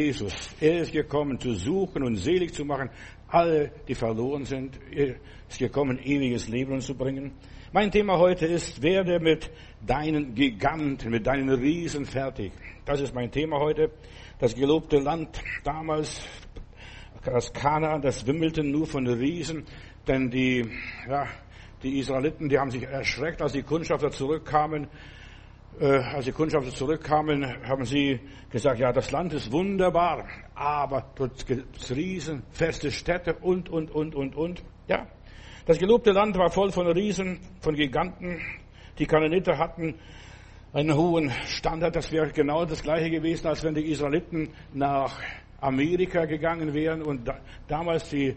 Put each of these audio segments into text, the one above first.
Jesus. Er ist gekommen, zu suchen und selig zu machen, alle, die verloren sind. Er ist gekommen, ewiges Leben zu bringen. Mein Thema heute ist, werde mit deinen Giganten, mit deinen Riesen fertig. Das ist mein Thema heute. Das gelobte Land damals, das Kanaan, das wimmelte nur von Riesen, denn die, ja, die Israeliten, die haben sich erschreckt, als die Kundschafter zurückkamen äh, als die Kundschafter zurückkamen, haben sie gesagt, ja, das Land ist wunderbar, aber dort gibt es Riesen, feste Städte und, und, und, und, und. Ja, das gelobte Land war voll von Riesen, von Giganten. Die Kananiter hatten einen hohen Standard. Das wäre genau das Gleiche gewesen, als wenn die Israeliten nach Amerika gegangen wären und da, damals die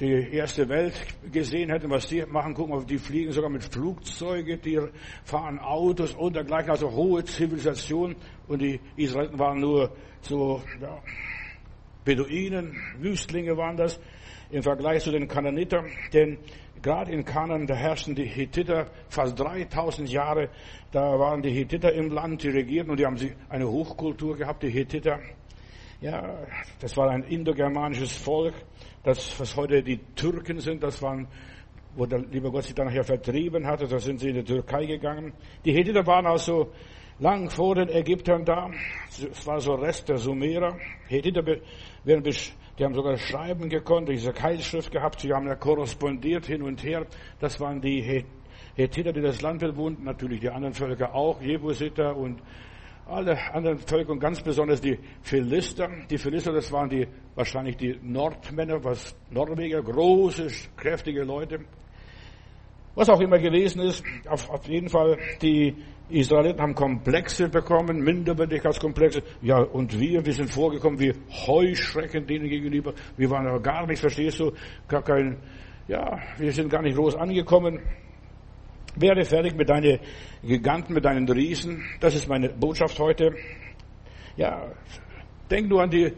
die erste Welt gesehen hätten, was die machen, gucken, auf die fliegen sogar mit Flugzeugen, die fahren Autos und dergleichen, also hohe Zivilisation. Und die Israeliten waren nur so, ja, Beduinen, Wüstlinge waren das im Vergleich zu den Kananitern, denn gerade in Kanan, da herrschten die Hittiter fast 3000 Jahre, da waren die Hittiter im Land, die regierten und die haben eine Hochkultur gehabt, die Hittiter. Ja, das war ein indogermanisches Volk das, was heute die Türken sind, das waren, wo der liebe Gott sich dann nachher vertrieben hatte, da sind sie in die Türkei gegangen. Die Hethiter waren also lang vor den Ägyptern da. Es war so Rest der Sumerer. Hethiter werden die haben sogar schreiben gekonnt, diese Keilschrift gehabt, sie haben ja korrespondiert hin und her. Das waren die Hethiter, die das Land bewohnten, natürlich die anderen Völker auch, Jebusiter und alle anderen Völker und ganz besonders die Philister. Die Philister, das waren die, wahrscheinlich die Nordmänner, was Norweger, große, kräftige Leute. Was auch immer gewesen ist, auf, auf jeden Fall, die Israeliten haben Komplexe bekommen, Minderwertigkeitskomplexe. Ja, und wir, wir sind vorgekommen wie Heuschrecken denen gegenüber. Wir waren aber gar nicht, verstehst du, gar kein, ja, wir sind gar nicht groß angekommen. Werde fertig mit deinen Giganten, mit deinen Riesen. Das ist meine Botschaft heute. Ja, denk nur an die,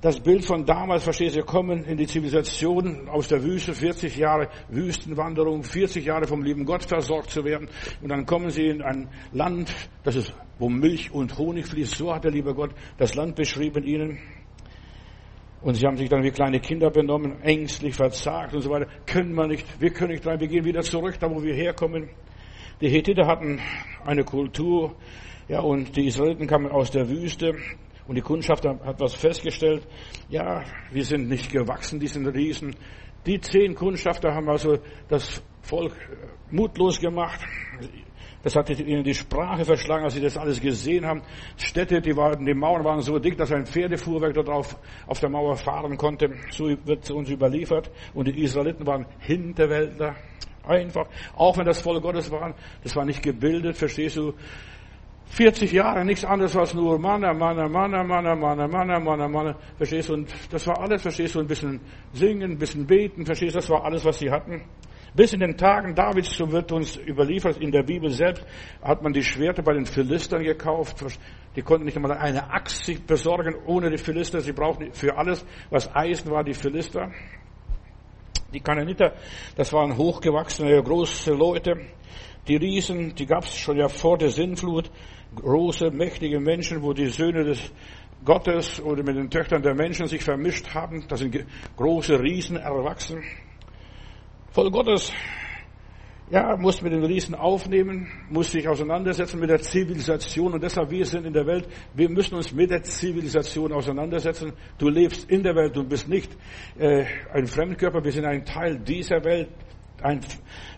das Bild von damals, verstehst du, kommen in die Zivilisation aus der Wüste, 40 Jahre Wüstenwanderung, 40 Jahre vom lieben Gott versorgt zu werden. Und dann kommen sie in ein Land, das ist, wo Milch und Honig fließt. So hat der liebe Gott das Land beschrieben ihnen. Und sie haben sich dann wie kleine Kinder benommen, ängstlich, verzagt und so weiter. Können wir nicht, wir können nicht rein, wir gehen wieder zurück, da wo wir herkommen. Die Hethiter hatten eine Kultur, ja, und die Israeliten kamen aus der Wüste. Und die Kundschaft hat was festgestellt. Ja, wir sind nicht gewachsen, diesen Riesen. Die zehn Kundschafter haben also das Volk mutlos gemacht. Das hat ihnen die Sprache verschlagen, als sie das alles gesehen haben. Städte, die, waren, die Mauern waren so dick, dass ein Pferdefuhrwerk dort auf, auf der Mauer fahren konnte. So wird es uns überliefert. Und die Israeliten waren Hinterwäldler. Einfach. Auch wenn das Volk Gottes waren, das war nicht gebildet, verstehst du? 40 Jahre, nichts anderes als nur Manna, Manna, Manna, Manna, Manna, Manna, Manna, Manna, verstehst du? Und das war alles, verstehst du? Ein bisschen singen, ein bisschen beten, verstehst du? Das war alles, was sie hatten. Bis in den Tagen Davids, so wird uns überliefert, in der Bibel selbst, hat man die Schwerter bei den Philistern gekauft. Die konnten nicht einmal eine Axt besorgen ohne die Philister. Sie brauchten für alles, was Eisen war, die Philister. Die Kananiter, das waren hochgewachsene, große Leute. Die Riesen, die gab es schon ja vor der Sinnflut. Große, mächtige Menschen, wo die Söhne des Gottes oder mit den Töchtern der Menschen sich vermischt haben. Da sind große Riesen erwachsen. Voll Gottes, ja, muss mit den Riesen aufnehmen, muss sich auseinandersetzen mit der Zivilisation und deshalb wir sind in der Welt, wir müssen uns mit der Zivilisation auseinandersetzen. Du lebst in der Welt, du bist nicht äh, ein Fremdkörper, wir sind ein Teil dieser Welt, ein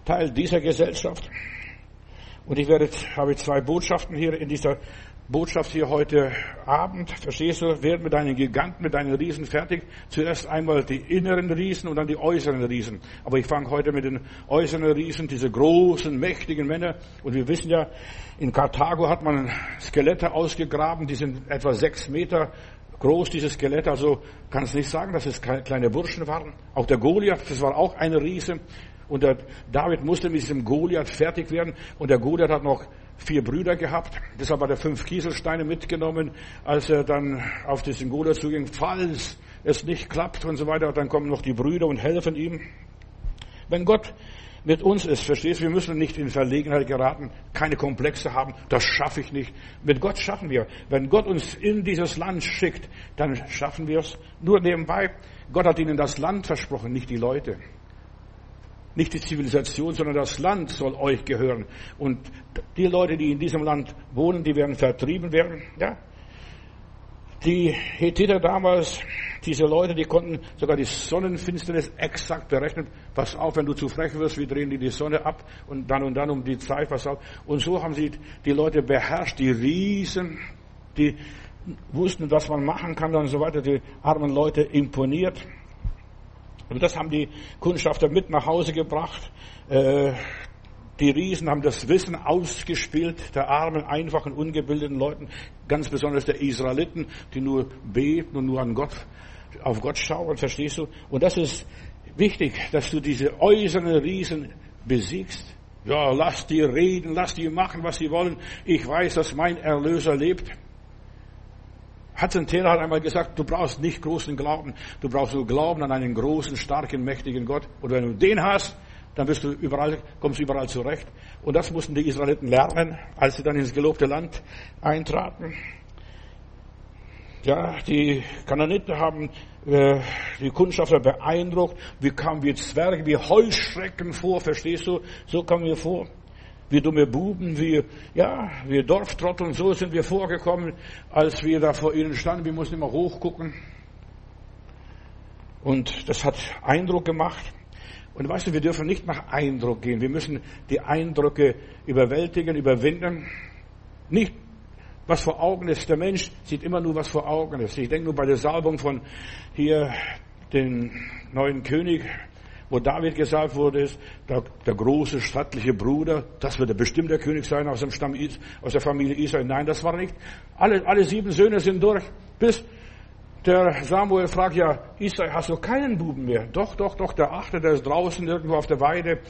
Teil dieser Gesellschaft. Und ich werde, habe zwei Botschaften hier in dieser Botschaft hier heute Abend, verstehst du, werden mit deinen Giganten, mit deinen Riesen fertig. Zuerst einmal die inneren Riesen und dann die äußeren Riesen. Aber ich fange heute mit den äußeren Riesen, diese großen, mächtigen Männer. Und wir wissen ja, in Karthago hat man Skelette ausgegraben, die sind etwa sechs Meter groß, diese Skelette. Also kann es nicht sagen, dass es kleine Burschen waren. Auch der Goliath, das war auch eine Riese. Und der David musste mit diesem Goliath fertig werden. Und der Goliath hat noch vier Brüder gehabt. Deshalb hat er fünf Kieselsteine mitgenommen, als er dann auf diesen Goliath zuging. Falls es nicht klappt und so weiter, dann kommen noch die Brüder und helfen ihm. Wenn Gott mit uns ist. Verstehst du? Wir müssen nicht in Verlegenheit geraten, keine Komplexe haben. Das schaffe ich nicht. Mit Gott schaffen wir. Wenn Gott uns in dieses Land schickt, dann schaffen wir es. Nur nebenbei, Gott hat ihnen das Land versprochen, nicht die Leute. Nicht die Zivilisation, sondern das Land soll euch gehören. Und die Leute, die in diesem Land wohnen, die werden vertrieben werden. Ja, die Hethiter damals, diese Leute, die konnten sogar die Sonnenfinsternis exakt berechnen. Pass auf, wenn du zu frech wirst, wir drehen dir die Sonne ab und dann und dann um die Zeit, pass auf. Und so haben sie die Leute beherrscht, die Riesen, die wussten, was man machen kann und so weiter, die armen Leute imponiert. Und das haben die Kundschafter mit nach Hause gebracht. Äh, die Riesen haben das Wissen ausgespielt der armen, einfachen, ungebildeten Leuten, ganz besonders der Israeliten, die nur beten und nur an Gott, auf Gott schauen, verstehst du? Und das ist wichtig, dass du diese äußeren Riesen besiegst. Ja, lass die reden, lass die machen, was sie wollen. Ich weiß, dass mein Erlöser lebt. Hudson Taylor hat einmal gesagt, du brauchst nicht großen Glauben, du brauchst nur Glauben an einen großen, starken, mächtigen Gott. Und wenn du den hast, dann bist du überall, kommst du überall zurecht. Und das mussten die Israeliten lernen, als sie dann ins gelobte Land eintraten. Ja, die Kananiter haben äh, die Kundschafter beeindruckt. Wir kamen wie Zwerge, wie Heuschrecken vor, verstehst du? So kamen wir vor. Wie dumme Buben, wie, ja, wie Dorftrotteln, so sind wir vorgekommen, als wir da vor ihnen standen. Wir mussten immer hochgucken. Und das hat Eindruck gemacht. Und weißt du, wir dürfen nicht nach Eindruck gehen. Wir müssen die Eindrücke überwältigen, überwinden. Nicht, was vor Augen ist. Der Mensch sieht immer nur, was vor Augen ist. Ich denke nur bei der Salbung von hier den neuen König, wo David gesagt wurde, ist der, der große stattliche Bruder, das wird der bestimmte König sein aus dem Stamm, aus der Familie Israel. Nein, das war nicht. Alle, alle sieben Söhne sind durch, bis der Samuel fragt ja, Israel, hast du keinen Buben mehr? Doch, doch, doch, der achte, der ist draußen irgendwo auf der Weide.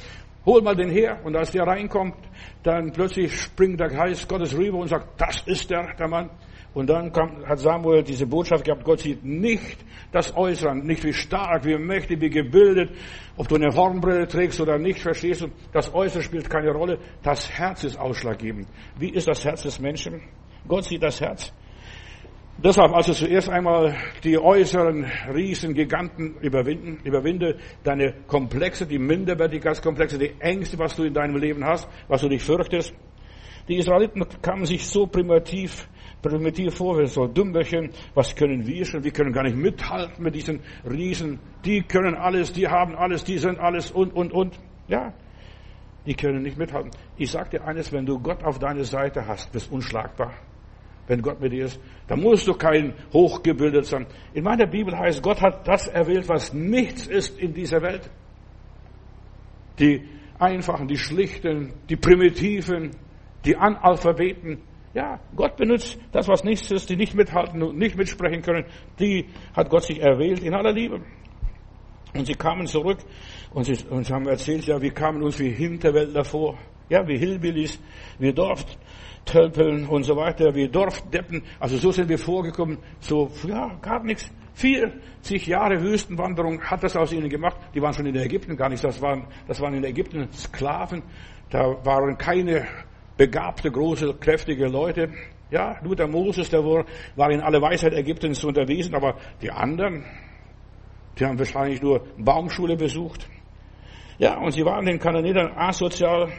Hol mal den her. Und als der reinkommt, dann plötzlich springt der Geist Gottes rüber und sagt, das ist der, der Mann. Und dann kam, hat Samuel diese Botschaft gehabt, Gott sieht nicht das Äußere, nicht wie stark, wie mächtig, wie gebildet, ob du eine Hornbrille trägst oder nicht, verstehst du? Das Äußere spielt keine Rolle, das Herz ist ausschlaggebend. Wie ist das Herz des Menschen? Gott sieht das Herz. Deshalb also zuerst einmal die äußeren Riesen, Giganten überwinden, überwinde deine Komplexe, die Minderwertigkeitskomplexe, die Ängste, was du in deinem Leben hast, was du dich fürchtest. Die Israeliten kamen sich so primitiv, primitiv vor, wie so Dümböchen, was können wir schon? Wir können gar nicht mithalten mit diesen Riesen. Die können alles, die haben alles, die sind alles und, und, und. Ja, die können nicht mithalten. Ich sag dir eines, wenn du Gott auf deine Seite hast, bist unschlagbar wenn Gott mit dir ist. Da musst du kein hochgebildet sein. In meiner Bibel heißt, Gott hat das erwählt, was nichts ist in dieser Welt. Die einfachen, die schlichten, die primitiven, die Analphabeten. Ja, Gott benutzt das, was nichts ist, die nicht mithalten und nicht mitsprechen können. Die hat Gott sich erwählt in aller Liebe. Und sie kamen zurück und sie, und sie haben erzählt, ja, wir kamen uns wie Hinterwäldler vor. Ja, wie Hillbillies, wie Dorf, Tölpeln und so weiter, wie Dorfdeppen. Also so sind wir vorgekommen, so, ja, gar nichts. 40 Jahre Wüstenwanderung hat das aus ihnen gemacht. Die waren schon in Ägypten gar nicht. Das waren, das waren in Ägypten Sklaven. Da waren keine begabte, große, kräftige Leute. Ja, nur der Moses, der war in alle Weisheit Ägyptens unterwiesen, aber die anderen, die haben wahrscheinlich nur Baumschule besucht. Ja, und sie waren den Kananitern asozial,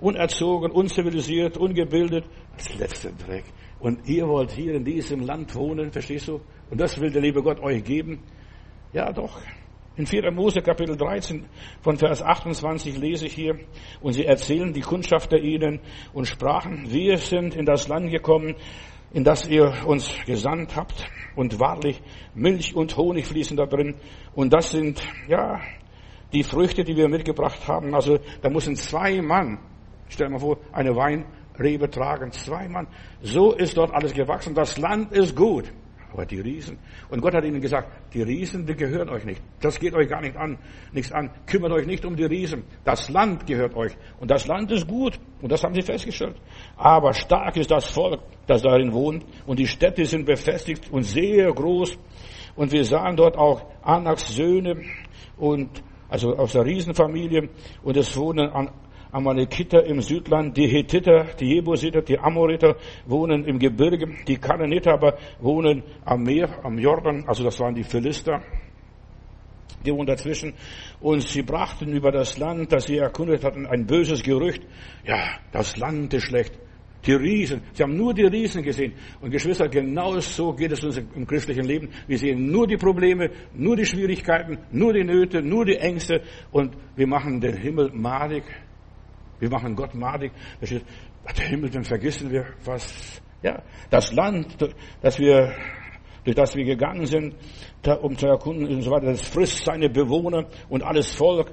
unerzogen, unzivilisiert, ungebildet. Das letzte Dreck. Und ihr wollt hier in diesem Land wohnen, verstehst du? Und das will der liebe Gott euch geben? Ja, doch. In 4. Mose Kapitel 13 von Vers 28 lese ich hier, und sie erzählen die Kundschafter ihnen und sprachen, wir sind in das Land gekommen, in das ihr uns gesandt habt, und wahrlich Milch und Honig fließen da drin, und das sind, ja, die Früchte, die wir mitgebracht haben. Also, da müssen zwei Mann Stell dir mal vor, eine Weinrebe tragen, zwei Mann. So ist dort alles gewachsen. Das Land ist gut. Aber die Riesen. Und Gott hat ihnen gesagt, die Riesen, die gehören euch nicht. Das geht euch gar nicht an, nichts an. Kümmert euch nicht um die Riesen. Das Land gehört euch. Und das Land ist gut. Und das haben sie festgestellt. Aber stark ist das Volk, das darin wohnt. Und die Städte sind befestigt und sehr groß. Und wir sahen dort auch Anaks Söhne und also aus der Riesenfamilie. Und es wohnen Amalekiter im Südland, die Hethiter, die Jebusiter, die Amoriter wohnen im Gebirge, die Kananiter aber wohnen am Meer, am Jordan, also das waren die Philister, die wohnen dazwischen. Und sie brachten über das Land, das sie erkundet hatten, ein böses Gerücht. Ja, das Land ist schlecht. Die Riesen. Sie haben nur die Riesen gesehen. Und Geschwister, genau so geht es uns im christlichen Leben. Wir sehen nur die Probleme, nur die Schwierigkeiten, nur die Nöte, nur die Ängste. Und wir machen den Himmel madig. Wir machen Gott madig. Der Himmel, dann vergessen wir was. Ja, das Land, das wir, durch das wir gegangen sind, um zu erkunden und so weiter, das frisst seine Bewohner und alles Volk,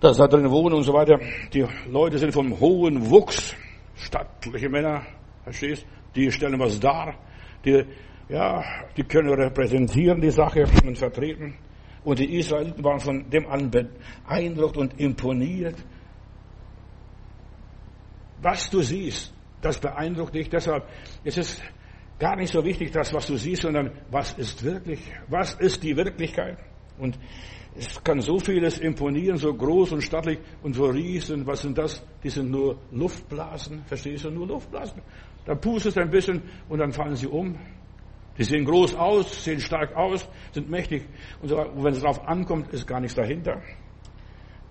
das da drin wohnt und so weiter. Die Leute sind vom hohen Wuchs stattliche Männer, verstehst? Die stellen was dar, die, ja, die können repräsentieren die Sache und vertreten. Und die Israeliten waren von dem an beeindruckt und imponiert. Was du siehst, das beeindruckt dich. Deshalb ist es gar nicht so wichtig, das, was du siehst, sondern was ist wirklich, was ist die Wirklichkeit? Und es kann so vieles imponieren, so groß und stattlich und so riesen. Was sind das? Die sind nur Luftblasen. Verstehst du? Nur Luftblasen. Da pustest ein bisschen und dann fallen sie um. Die sehen groß aus, sehen stark aus, sind mächtig. Und, so, und wenn es darauf ankommt, ist gar nichts dahinter.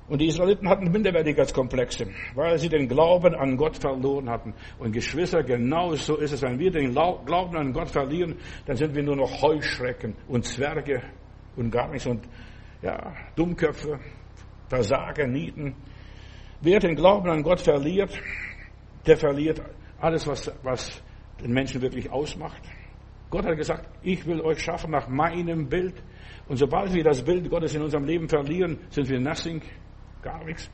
Und die Israeliten hatten Minderwertigkeitskomplexe, weil sie den Glauben an Gott verloren hatten. Und Geschwister, genau so ist es. Wenn wir den Glauben an Gott verlieren, dann sind wir nur noch Heuschrecken und Zwerge und gar nichts. Und ja, Dummköpfe, Versager, Nieten. Wer den Glauben an Gott verliert, der verliert alles, was, was den Menschen wirklich ausmacht. Gott hat gesagt, ich will euch schaffen nach meinem Bild. Und sobald wir das Bild Gottes in unserem Leben verlieren, sind wir nothing, gar nichts.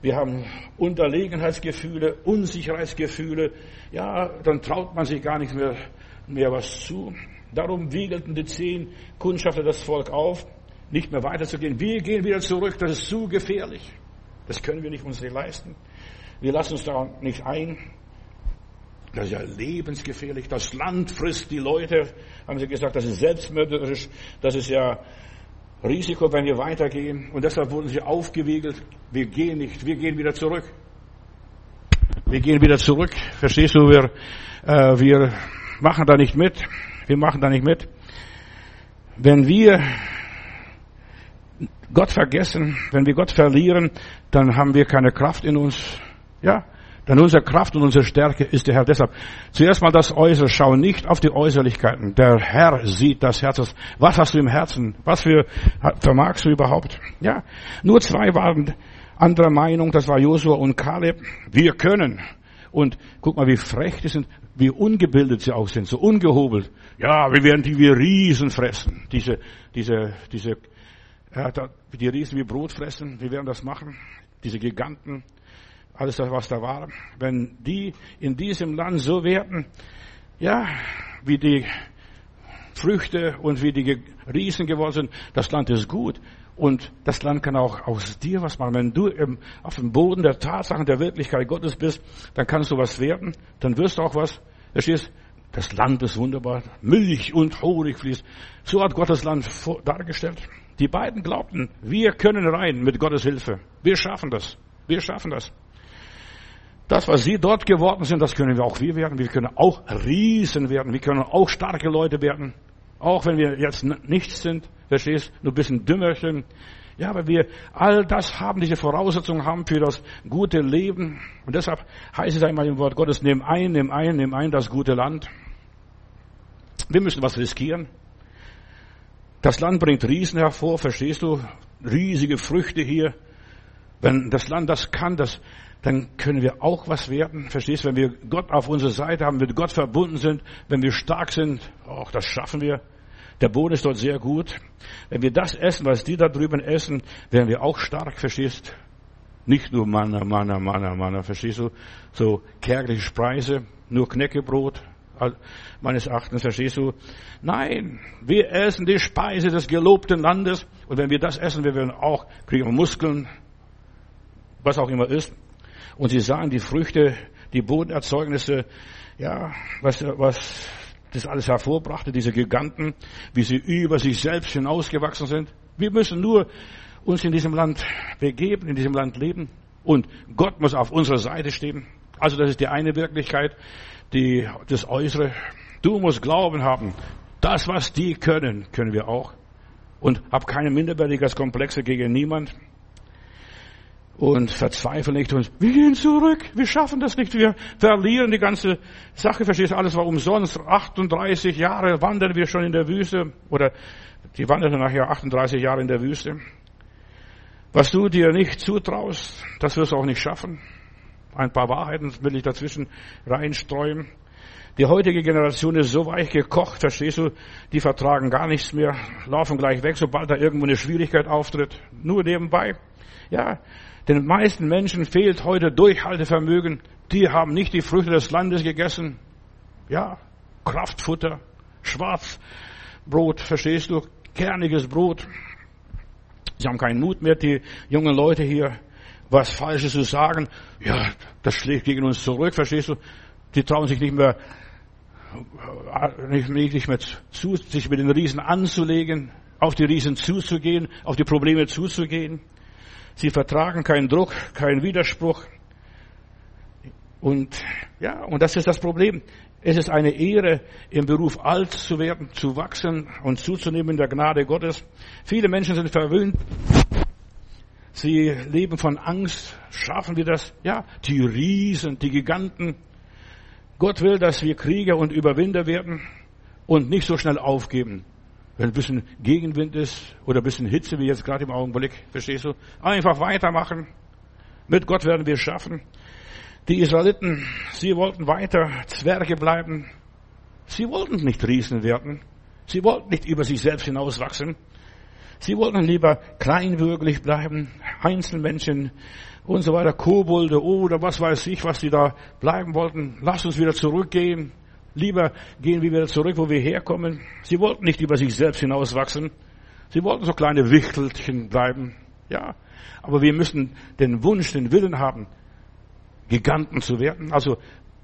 Wir haben Unterlegenheitsgefühle, Unsicherheitsgefühle. Ja, dann traut man sich gar nicht mehr, mehr was zu. Darum wiegelten die zehn Kundschafter das Volk auf nicht mehr weiterzugehen. Wir gehen wieder zurück, das ist zu gefährlich. Das können wir nicht uns nicht leisten. Wir lassen uns da nicht ein. Das ist ja lebensgefährlich. Das Land frisst die Leute, haben sie gesagt, das ist selbstmörderisch. Das ist ja Risiko, wenn wir weitergehen. Und deshalb wurden sie aufgewiegelt. Wir gehen nicht, wir gehen wieder zurück. Wir gehen wieder zurück. Verstehst du? Wir, äh, wir machen da nicht mit. Wir machen da nicht mit. Wenn wir Gott vergessen, wenn wir Gott verlieren, dann haben wir keine Kraft in uns. Ja, denn unsere Kraft und unsere Stärke ist der Herr. Deshalb zuerst mal das Äußere. Schau nicht auf die Äußerlichkeiten. Der Herr sieht das Herz. Was hast du im Herzen? Was für vermagst du überhaupt? Ja, nur zwei waren anderer Meinung. Das war Josua und Kaleb. Wir können. Und guck mal, wie frech die sind, wie ungebildet sie auch sind, so ungehobelt. Ja, wir werden die wie Riesen fressen. Diese, diese, diese ja, die Riesen wie Brot fressen, wir werden das machen. Diese Giganten, alles das, was da war. Wenn die in diesem Land so werden, ja, wie die Früchte und wie die Riesen geworden sind, das Land ist gut. Und das Land kann auch aus dir was machen. Wenn du im, auf dem Boden der Tatsachen der Wirklichkeit Gottes bist, dann kannst du was werden, dann wirst du auch was. Verstehst? Das Land ist wunderbar. Milch und Honig fließt. So hat Gott das Land dargestellt. Die beiden glaubten, wir können rein mit Gottes Hilfe. Wir schaffen das. Wir schaffen das. Das, was sie dort geworden sind, das können wir auch wir werden. Wir können auch Riesen werden. Wir können auch starke Leute werden. Auch wenn wir jetzt nichts sind, verstehst, nur ein bisschen Dümmerchen. Ja, aber wir all das haben, diese Voraussetzungen haben für das gute Leben. Und deshalb heißt es einmal im Wort Gottes, nimm ein, nimm ein, nimm ein das gute Land. Wir müssen was riskieren. Das Land bringt Riesen hervor, verstehst du? Riesige Früchte hier. Wenn das Land das kann, das, dann können wir auch was werden. Verstehst du? Wenn wir Gott auf unserer Seite haben, mit Gott verbunden sind, wenn wir stark sind, auch das schaffen wir. Der Boden ist dort sehr gut. Wenn wir das essen, was die da drüben essen, werden wir auch stark, verstehst? Nicht nur Manna, Manna, Manna, Manna, verstehst du? So kärgliche Speise, nur Knäckebrot, meines Erachtens, verstehst du? Nein, wir essen die Speise des gelobten Landes und wenn wir das essen, wir werden auch, kriegen Muskeln, was auch immer ist. Und sie sahen die Früchte, die Bodenerzeugnisse, ja, was, was das alles hervorbrachte, diese Giganten, wie sie über sich selbst hinausgewachsen sind. Wir müssen nur uns in diesem Land begeben, in diesem Land leben. Und Gott muss auf unserer Seite stehen. Also das ist die eine Wirklichkeit, die, das Äußere. Du musst Glauben haben. Das, was die können, können wir auch. Und hab keine Minderwertigkeitskomplexe gegen niemand. Und verzweifle nicht und wir gehen zurück, wir schaffen das nicht, wir verlieren die ganze Sache, verstehst du, alles war umsonst. 38 Jahre wandern wir schon in der Wüste, oder die wanderten nachher 38 Jahre in der Wüste. Was du dir nicht zutraust, das wirst du auch nicht schaffen. Ein paar Wahrheiten will ich dazwischen reinstreuen. Die heutige Generation ist so weich gekocht, verstehst du? Die vertragen gar nichts mehr, laufen gleich weg, sobald da irgendwo eine Schwierigkeit auftritt. Nur nebenbei. Ja, den meisten Menschen fehlt heute Durchhaltevermögen. Die haben nicht die Früchte des Landes gegessen. Ja, Kraftfutter, Schwarzbrot, verstehst du? Kerniges Brot. Sie haben keinen Mut mehr, die jungen Leute hier was Falsches zu sagen. Ja, das schlägt gegen uns zurück, verstehst du? Die trauen sich nicht mehr, nicht, mehr zu, sich mit den Riesen anzulegen, auf die Riesen zuzugehen, auf die Probleme zuzugehen. Sie vertragen keinen Druck, keinen Widerspruch. Und ja, und das ist das Problem. Es ist eine Ehre, im Beruf alt zu werden, zu wachsen und zuzunehmen in der Gnade Gottes. Viele Menschen sind verwöhnt. Sie leben von Angst. Schaffen wir das? Ja, die Riesen, die Giganten. Gott will, dass wir Krieger und Überwinder werden und nicht so schnell aufgeben. Wenn ein bisschen Gegenwind ist oder ein bisschen Hitze, wie jetzt gerade im Augenblick, verstehst du? Einfach weitermachen. Mit Gott werden wir es schaffen. Die Israeliten, sie wollten weiter Zwerge bleiben. Sie wollten nicht Riesen werden. Sie wollten nicht über sich selbst hinauswachsen. Sie wollten lieber kleinwürglich bleiben, Einzelmännchen und so weiter, Kobolde oder was weiß ich, was sie da bleiben wollten. Lass uns wieder zurückgehen. Lieber gehen wir wieder zurück, wo wir herkommen. Sie wollten nicht über sich selbst hinauswachsen. Sie wollten so kleine Wichtelchen bleiben. Ja. Aber wir müssen den Wunsch, den Willen haben, Giganten zu werden. Also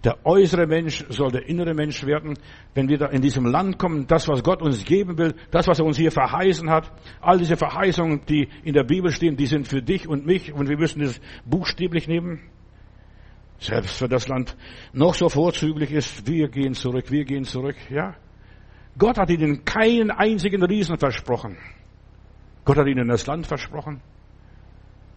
der äußere Mensch soll der innere Mensch werden. Wenn wir da in diesem Land kommen, das, was Gott uns geben will, das, was er uns hier verheißen hat, all diese Verheißungen, die in der Bibel stehen, die sind für dich und mich und wir müssen das buchstäblich nehmen. Selbst wenn das Land noch so vorzüglich ist, wir gehen zurück, wir gehen zurück, ja. Gott hat ihnen keinen einzigen Riesen versprochen. Gott hat ihnen das Land versprochen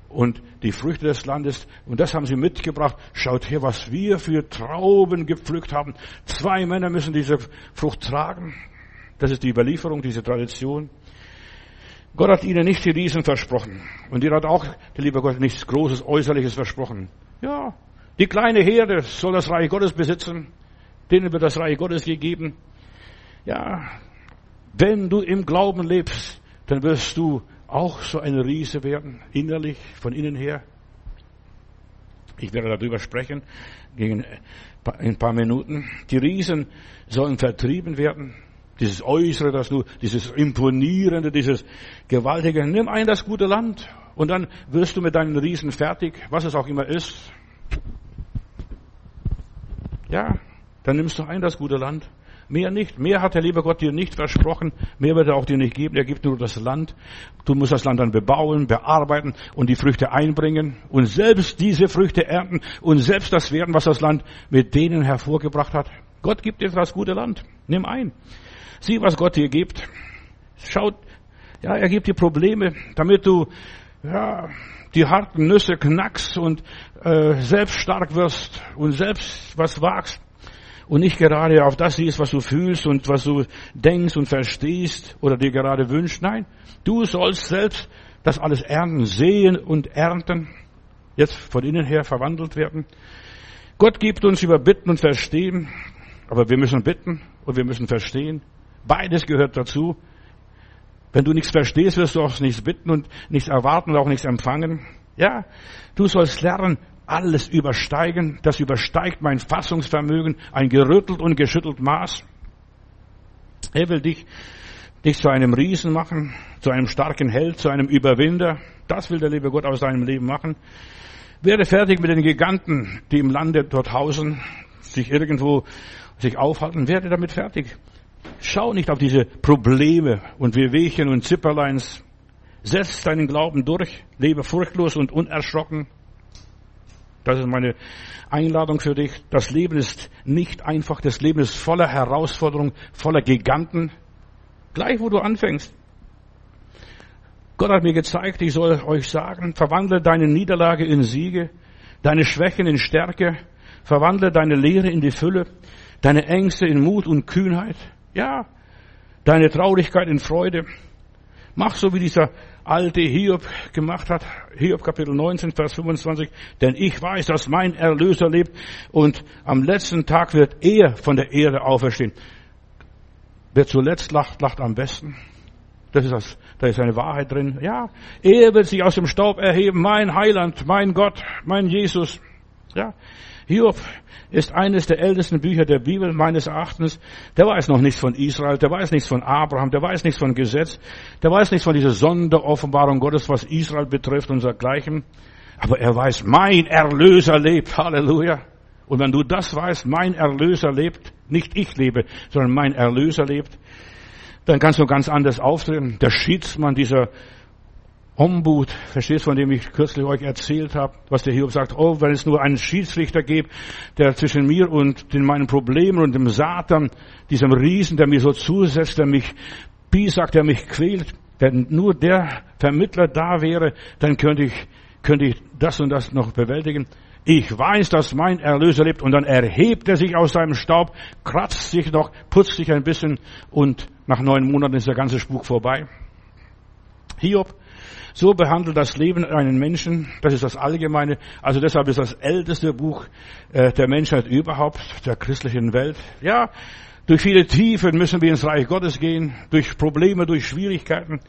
und die Früchte des Landes. Und das haben sie mitgebracht. Schaut her, was wir für Trauben gepflückt haben. Zwei Männer müssen diese Frucht tragen. Das ist die Überlieferung, diese Tradition. Gott hat ihnen nicht die Riesen versprochen. Und ihr hat auch, der liebe Gott, nichts Großes, Äußerliches versprochen. Ja, die kleine Herde soll das Reich Gottes besitzen. Denen wird das Reich Gottes gegeben. Ja, wenn du im Glauben lebst, dann wirst du auch so ein Riese werden, innerlich, von innen her? Ich werde darüber sprechen gegen ein paar Minuten. Die Riesen sollen vertrieben werden. Dieses Äußere, das du, dieses Imponierende, dieses Gewaltige. Nimm ein das gute Land und dann wirst du mit deinen Riesen fertig, was es auch immer ist. Ja, dann nimmst du ein das gute Land. Mehr nicht. Mehr hat der liebe Gott dir nicht versprochen. Mehr wird er auch dir nicht geben. Er gibt nur das Land. Du musst das Land dann bebauen, bearbeiten und die Früchte einbringen und selbst diese Früchte ernten und selbst das werden, was das Land mit denen hervorgebracht hat. Gott gibt dir das gute Land. Nimm ein. Sieh, was Gott dir gibt. Schaut, ja, er gibt dir Probleme, damit du, ja, die harten Nüsse knackst und äh, selbst stark wirst und selbst was wagst und nicht gerade auf das siehst, was du fühlst und was du denkst und verstehst oder dir gerade wünschst. Nein, du sollst selbst das alles ernten, sehen und ernten, jetzt von innen her verwandelt werden. Gott gibt uns über Bitten und Verstehen, aber wir müssen bitten und wir müssen verstehen. Beides gehört dazu. Wenn du nichts verstehst, wirst du auch nichts bitten und nichts erwarten und auch nichts empfangen. Ja, du sollst lernen, alles übersteigen, das übersteigt mein Fassungsvermögen, ein gerüttelt und geschüttelt Maß. Er will dich, dich zu einem Riesen machen, zu einem starken Held, zu einem Überwinder. Das will der liebe Gott aus deinem Leben machen. Werde fertig mit den Giganten, die im Lande dort hausen, sich irgendwo sich aufhalten. Werde damit fertig. Schau nicht auf diese Probleme und Wehwehchen und Zipperleins. Setz deinen Glauben durch, lebe furchtlos und unerschrocken. Das ist meine Einladung für dich. Das Leben ist nicht einfach. Das Leben ist voller Herausforderungen, voller Giganten. Gleich wo du anfängst. Gott hat mir gezeigt, ich soll euch sagen, verwandle deine Niederlage in Siege, deine Schwächen in Stärke, verwandle deine Lehre in die Fülle, deine Ängste in Mut und Kühnheit, ja, deine Traurigkeit in Freude. Mach so wie dieser alte Hiob gemacht hat. Hiob Kapitel 19, Vers 25. Denn ich weiß, dass mein Erlöser lebt und am letzten Tag wird er von der Erde auferstehen. Wer zuletzt lacht, lacht am besten. Das ist das, da ist eine Wahrheit drin. Ja, er wird sich aus dem Staub erheben. Mein Heiland, mein Gott, mein Jesus. Ja, Hiob ist eines der ältesten Bücher der Bibel meines Erachtens. Der weiß noch nichts von Israel, der weiß nichts von Abraham, der weiß nichts von Gesetz, der weiß nichts von dieser Sonderoffenbarung Gottes, was Israel betrifft und dergleichen. Aber er weiß, mein Erlöser lebt. Halleluja. Und wenn du das weißt, mein Erlöser lebt, nicht ich lebe, sondern mein Erlöser lebt, dann kannst du ganz anders auftreten. Der Schiedsmann, dieser Ombud, verstehst, von dem ich kürzlich euch erzählt habe, was der Hiob sagt, oh, wenn es nur einen Schiedsrichter gibt, der zwischen mir und den meinen Problemen und dem Satan, diesem Riesen, der mir so zusetzt, der mich biesagt, der mich quält, wenn nur der Vermittler da wäre, dann könnte ich, könnte ich das und das noch bewältigen. Ich weiß, dass mein Erlöser lebt und dann erhebt er sich aus seinem Staub, kratzt sich noch, putzt sich ein bisschen und nach neun Monaten ist der ganze Spuk vorbei. Hiob so behandelt das Leben einen Menschen, das ist das Allgemeine. Also deshalb ist das älteste Buch äh, der Menschheit überhaupt, der christlichen Welt. Ja, durch viele Tiefen müssen wir ins Reich Gottes gehen, durch Probleme, durch Schwierigkeiten.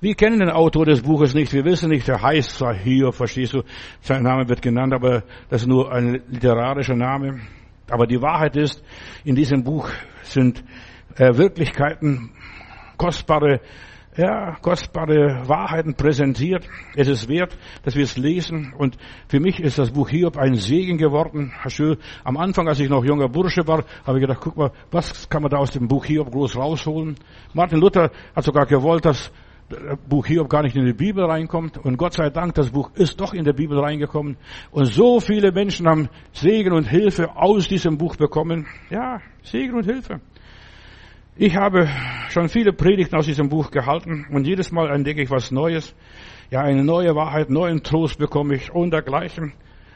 Wir kennen den Autor des Buches nicht, wir wissen nicht, der heißt zwar hier, verstehst du, sein Name wird genannt, aber das ist nur ein literarischer Name. Aber die Wahrheit ist, in diesem Buch sind äh, Wirklichkeiten, kostbare ja, kostbare Wahrheiten präsentiert. Es ist wert, dass wir es lesen. Und für mich ist das Buch Hiob ein Segen geworden. Am Anfang, als ich noch junger Bursche war, habe ich gedacht, guck mal, was kann man da aus dem Buch Hiob groß rausholen? Martin Luther hat sogar gewollt, dass das Buch Hiob gar nicht in die Bibel reinkommt. Und Gott sei Dank, das Buch ist doch in der Bibel reingekommen. Und so viele Menschen haben Segen und Hilfe aus diesem Buch bekommen. Ja, Segen und Hilfe. Ich habe schon viele Predigten aus diesem Buch gehalten und jedes Mal entdecke ich was Neues. Ja, eine neue Wahrheit, neuen Trost bekomme ich und dergleichen.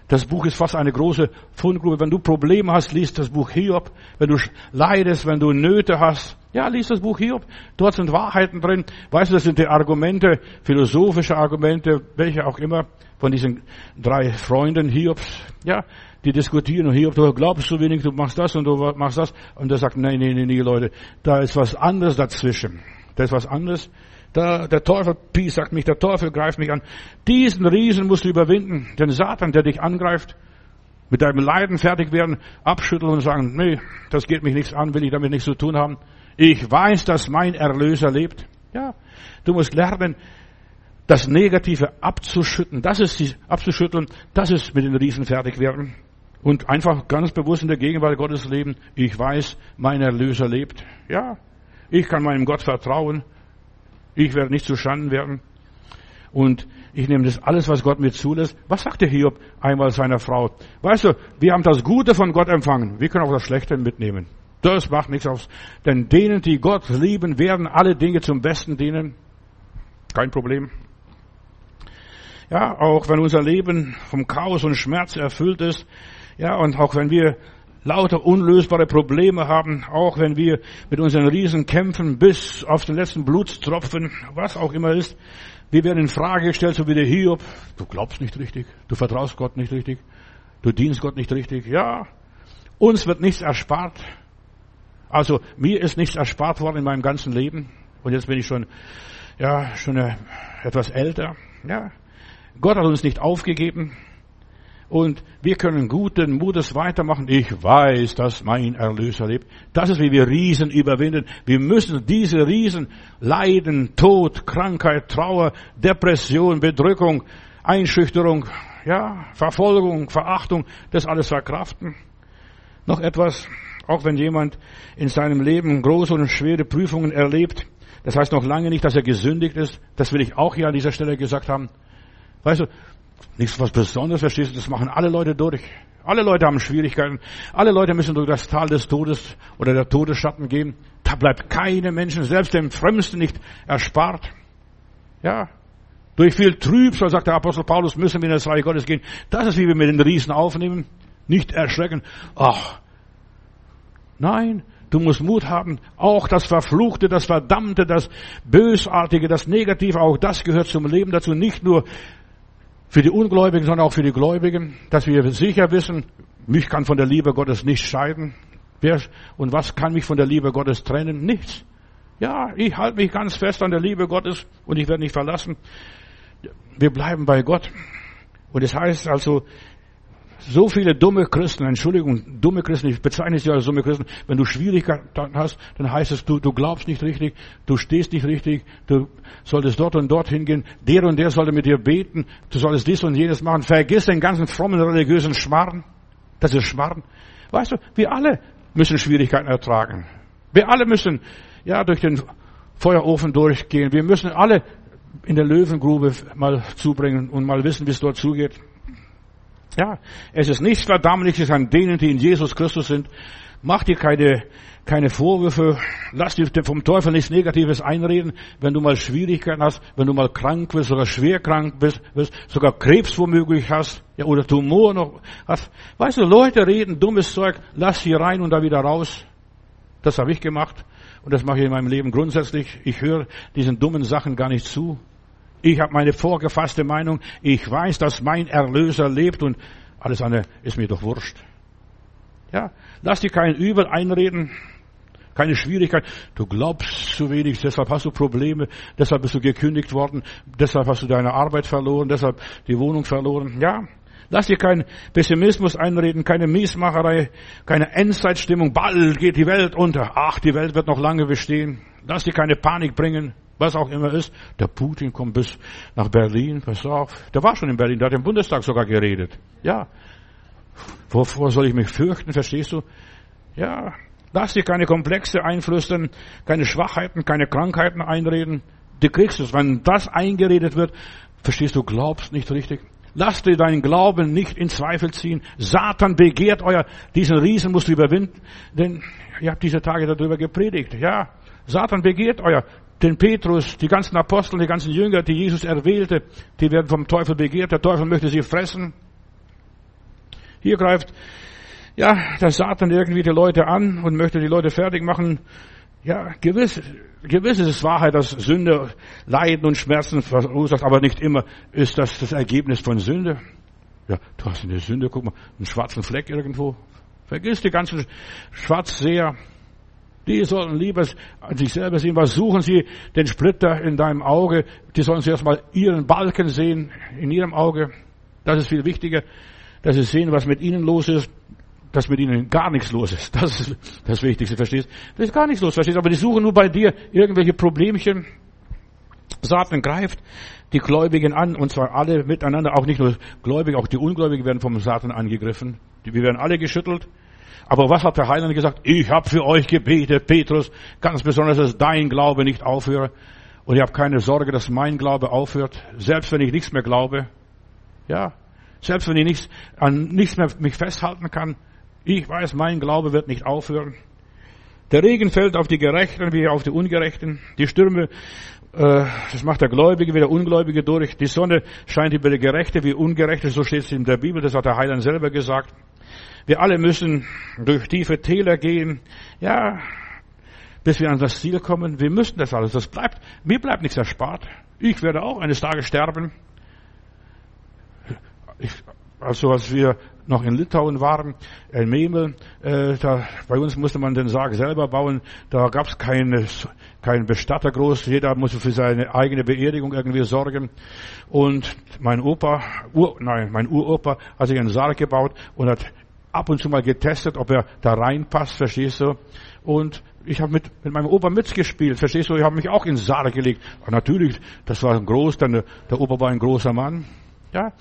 Das Buch ist fast eine große Fundgrube. Wenn du Probleme hast, liest das Buch Hiob. Wenn du leidest, wenn du Nöte hast, ja, liest das Buch Hiob. Dort sind Wahrheiten drin. Weißt du, das sind die Argumente, philosophische Argumente, welche auch immer, von diesen drei Freunden Hiobs. Ja, die diskutieren und hier, du glaubst so wenig, du machst das und du machst das. Und er sagt, nein, nein, nein, nee, Leute, da ist was anderes dazwischen. Da ist was anderes. Da, der Teufel, Pi sagt mich, der Teufel greift mich an. Diesen Riesen musst du überwinden. Den Satan, der dich angreift, mit deinem Leiden fertig werden, abschütteln und sagen, nee, das geht mich nichts an, will ich damit nichts zu tun haben. Ich weiß, dass mein Erlöser lebt. Ja, du musst lernen, das Negative abzuschütten. Das ist die, abzuschütteln. Das ist mit den Riesen fertig werden. Und einfach ganz bewusst in der Gegenwart Gottes leben. Ich weiß, mein Erlöser lebt. Ja, ich kann meinem Gott vertrauen. Ich werde nicht zustanden werden. Und ich nehme das alles, was Gott mir zulässt. Was sagte Hiob einmal seiner Frau? Weißt du, wir haben das Gute von Gott empfangen. Wir können auch das Schlechte mitnehmen. Das macht nichts aus. Denn denen, die Gott lieben, werden alle Dinge zum Besten dienen. Kein Problem. Ja, auch wenn unser Leben vom Chaos und Schmerz erfüllt ist, ja, und auch wenn wir lauter unlösbare Probleme haben, auch wenn wir mit unseren Riesen kämpfen bis auf den letzten Blutstropfen, was auch immer ist, wir werden in Frage gestellt, so wie der Hiob. Du glaubst nicht richtig, du vertraust Gott nicht richtig, du dienst Gott nicht richtig. Ja, uns wird nichts erspart. Also mir ist nichts erspart worden in meinem ganzen Leben. Und jetzt bin ich schon, ja, schon etwas älter. Ja, Gott hat uns nicht aufgegeben. Und wir können guten Mutes weitermachen. Ich weiß, dass mein Erlöser lebt. Das ist, wie wir Riesen überwinden. Wir müssen diese Riesen, Leiden, Tod, Krankheit, Trauer, Depression, Bedrückung, Einschüchterung, ja, Verfolgung, Verachtung, das alles verkraften. Noch etwas, auch wenn jemand in seinem Leben große und schwere Prüfungen erlebt, Das heißt noch lange nicht, dass er gesündigt ist. Das will ich auch hier an dieser Stelle gesagt haben. Weißt du, nichts was Besonderes, verstehst du, das machen alle Leute durch. Alle Leute haben Schwierigkeiten. Alle Leute müssen durch das Tal des Todes oder der Todesschatten gehen. Da bleibt keine Menschen, selbst dem Frömmsten nicht erspart. Ja. Durch viel Trübsal, sagt der Apostel Paulus, müssen wir in das Reich Gottes gehen. Das ist, wie wir mit den Riesen aufnehmen. Nicht erschrecken. Ach. Nein. Du musst Mut haben. Auch das Verfluchte, das Verdammte, das Bösartige, das Negative, auch das gehört zum Leben dazu. Nicht nur für die Ungläubigen, sondern auch für die Gläubigen, dass wir sicher wissen, mich kann von der Liebe Gottes nicht scheiden. Wer und was kann mich von der Liebe Gottes trennen? Nichts. Ja, ich halte mich ganz fest an der Liebe Gottes und ich werde nicht verlassen. Wir bleiben bei Gott. Und es das heißt also, so viele dumme Christen, Entschuldigung, dumme Christen, ich bezeichne sie als dumme Christen, wenn du Schwierigkeiten hast, dann heißt es, du, du glaubst nicht richtig, du stehst nicht richtig, du solltest dort und dort hingehen, der und der sollte mit dir beten, du solltest dies und jenes machen, vergiss den ganzen frommen religiösen Schmarrn, das ist Schmarrn. Weißt du, wir alle müssen Schwierigkeiten ertragen. Wir alle müssen, ja, durch den Feuerofen durchgehen. Wir müssen alle in der Löwengrube mal zubringen und mal wissen, wie es dort zugeht. Ja, es ist nichts Verdammliches an denen, die in Jesus Christus sind. Mach dir keine, keine Vorwürfe. Lass dir vom Teufel nichts Negatives einreden. Wenn du mal Schwierigkeiten hast, wenn du mal krank bist, sogar schwer krank bist, bist sogar Krebs womöglich hast, ja, oder Tumor noch hast. Weißt du, Leute reden dummes Zeug. Lass sie rein und da wieder raus. Das habe ich gemacht. Und das mache ich in meinem Leben grundsätzlich. Ich höre diesen dummen Sachen gar nicht zu. Ich habe meine vorgefasste Meinung. Ich weiß, dass mein Erlöser lebt und alles andere ist mir doch wurscht. Ja, lass dir kein Übel einreden, keine Schwierigkeit. Du glaubst zu wenig, deshalb hast du Probleme, deshalb bist du gekündigt worden, deshalb hast du deine Arbeit verloren, deshalb die Wohnung verloren. Ja, lass dir keinen Pessimismus einreden, keine Miesmacherei, keine Endzeitstimmung. Bald geht die Welt unter. Ach, die Welt wird noch lange bestehen. Lass dir keine Panik bringen was auch immer ist. Der Putin kommt bis nach Berlin, pass auf. Der war schon in Berlin, der hat im Bundestag sogar geredet. Ja. Wovor soll ich mich fürchten, verstehst du? Ja. Lass dir keine Komplexe einflüstern, keine Schwachheiten, keine Krankheiten einreden. Du kriegst es. Wenn das eingeredet wird, verstehst du, glaubst nicht richtig. Lass dir deinen Glauben nicht in Zweifel ziehen. Satan begehrt euer, diesen Riesen musst du überwinden. Denn ihr habt diese Tage darüber gepredigt. Ja. Satan begehrt euer den Petrus, die ganzen Apostel, die ganzen Jünger, die Jesus erwählte, die werden vom Teufel begehrt. Der Teufel möchte sie fressen. Hier greift, ja, der Satan irgendwie die Leute an und möchte die Leute fertig machen. Ja, gewiss, gewiss ist es Wahrheit, dass Sünde Leiden und Schmerzen verursacht, aber nicht immer ist das das Ergebnis von Sünde. Ja, du hast eine Sünde, guck mal, einen schwarzen Fleck irgendwo. Vergiss die ganzen Schwarzseher. Die sollten lieber an sich selber sehen. Was suchen sie den Splitter in deinem Auge? Die sollen zuerst mal ihren Balken sehen in ihrem Auge. Das ist viel wichtiger, dass sie sehen, was mit ihnen los ist, dass mit ihnen gar nichts los ist. Das ist das Wichtigste, verstehst? Da ist gar nichts los, verstehst? Aber die suchen nur bei dir irgendwelche Problemchen. Satan greift die Gläubigen an, und zwar alle miteinander, auch nicht nur Gläubige, auch die Ungläubigen werden vom Satan angegriffen. Wir werden alle geschüttelt. Aber was hat der Heiland gesagt? Ich habe für euch gebetet, Petrus, ganz besonders, dass dein Glaube nicht aufhört. Und ich habe keine Sorge, dass mein Glaube aufhört, selbst wenn ich nichts mehr glaube. Ja, selbst wenn ich nichts, an nichts mehr mich festhalten kann. Ich weiß, mein Glaube wird nicht aufhören. Der Regen fällt auf die Gerechten wie auf die Ungerechten. Die Stürme, äh, das macht der Gläubige wie der Ungläubige durch. Die Sonne scheint über die Gerechte wie Ungerechte, so steht es in der Bibel, das hat der Heiland selber gesagt. Wir alle müssen durch tiefe Täler gehen, ja, bis wir an das Ziel kommen. Wir müssen das alles. Das bleibt, mir bleibt nichts erspart. Ich werde auch eines Tages sterben. Ich, also als wir noch in Litauen waren, in Memel, äh, da, bei uns musste man den Sarg selber bauen. Da gab es keine, keinen Bestatter groß. Jeder musste für seine eigene Beerdigung irgendwie sorgen. Und mein Opa, Ur, nein, mein Uropa hat sich einen Sarg gebaut und hat ab und zu mal getestet, ob er da reinpasst, verstehst du? Und ich habe mit, mit meinem Opa mitgespielt, verstehst du? Ich habe mich auch ins Saal gelegt. Aber natürlich, das war groß, denn der, Opa war ein großer Mann. Ja,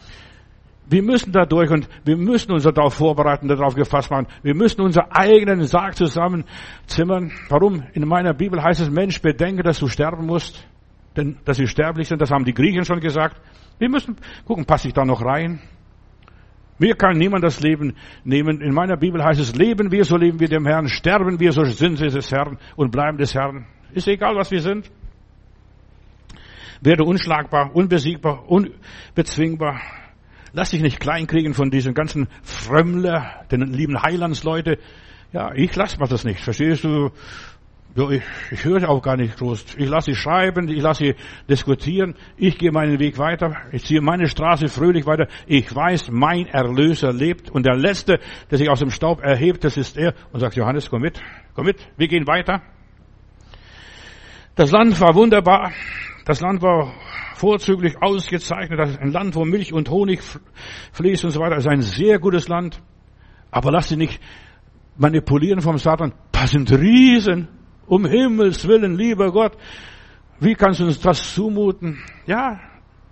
Wir müssen da durch und wir müssen uns darauf vorbereiten, darauf gefasst machen. Wir müssen unseren eigenen Sarg zusammenzimmern. Warum? In meiner Bibel heißt es, Mensch, bedenke, dass du sterben musst. Denn, dass sie sterblich sind, das haben die Griechen schon gesagt. Wir müssen gucken, passe ich da noch rein? Mir kann niemand das Leben nehmen. In meiner Bibel heißt es, leben wir, so leben wir dem Herrn. Sterben wir, so sind wir des Herrn und bleiben des Herrn. Ist egal, was wir sind. Werde unschlagbar, unbesiegbar, unbezwingbar. Lass dich nicht kleinkriegen von diesen ganzen Frömmler, den lieben Heilandsleute. Ja, ich lass mir das nicht. Verstehst du? Ja, ich, ich höre auch gar nicht groß. Ich lasse sie schreiben, ich lasse sie diskutieren. Ich gehe meinen Weg weiter. Ich ziehe meine Straße fröhlich weiter. Ich weiß, mein Erlöser lebt. Und der Letzte, der sich aus dem Staub erhebt, das ist er. Und sagt, Johannes, komm mit, komm mit, wir gehen weiter. Das Land war wunderbar. Das Land war vorzüglich ausgezeichnet. Das ist ein Land, wo Milch und Honig fließt und so weiter. Das ist ein sehr gutes Land. Aber lass dich nicht manipulieren vom Satan. Das sind Riesen. Um Himmels Willen, lieber Gott. Wie kannst du uns das zumuten? Ja,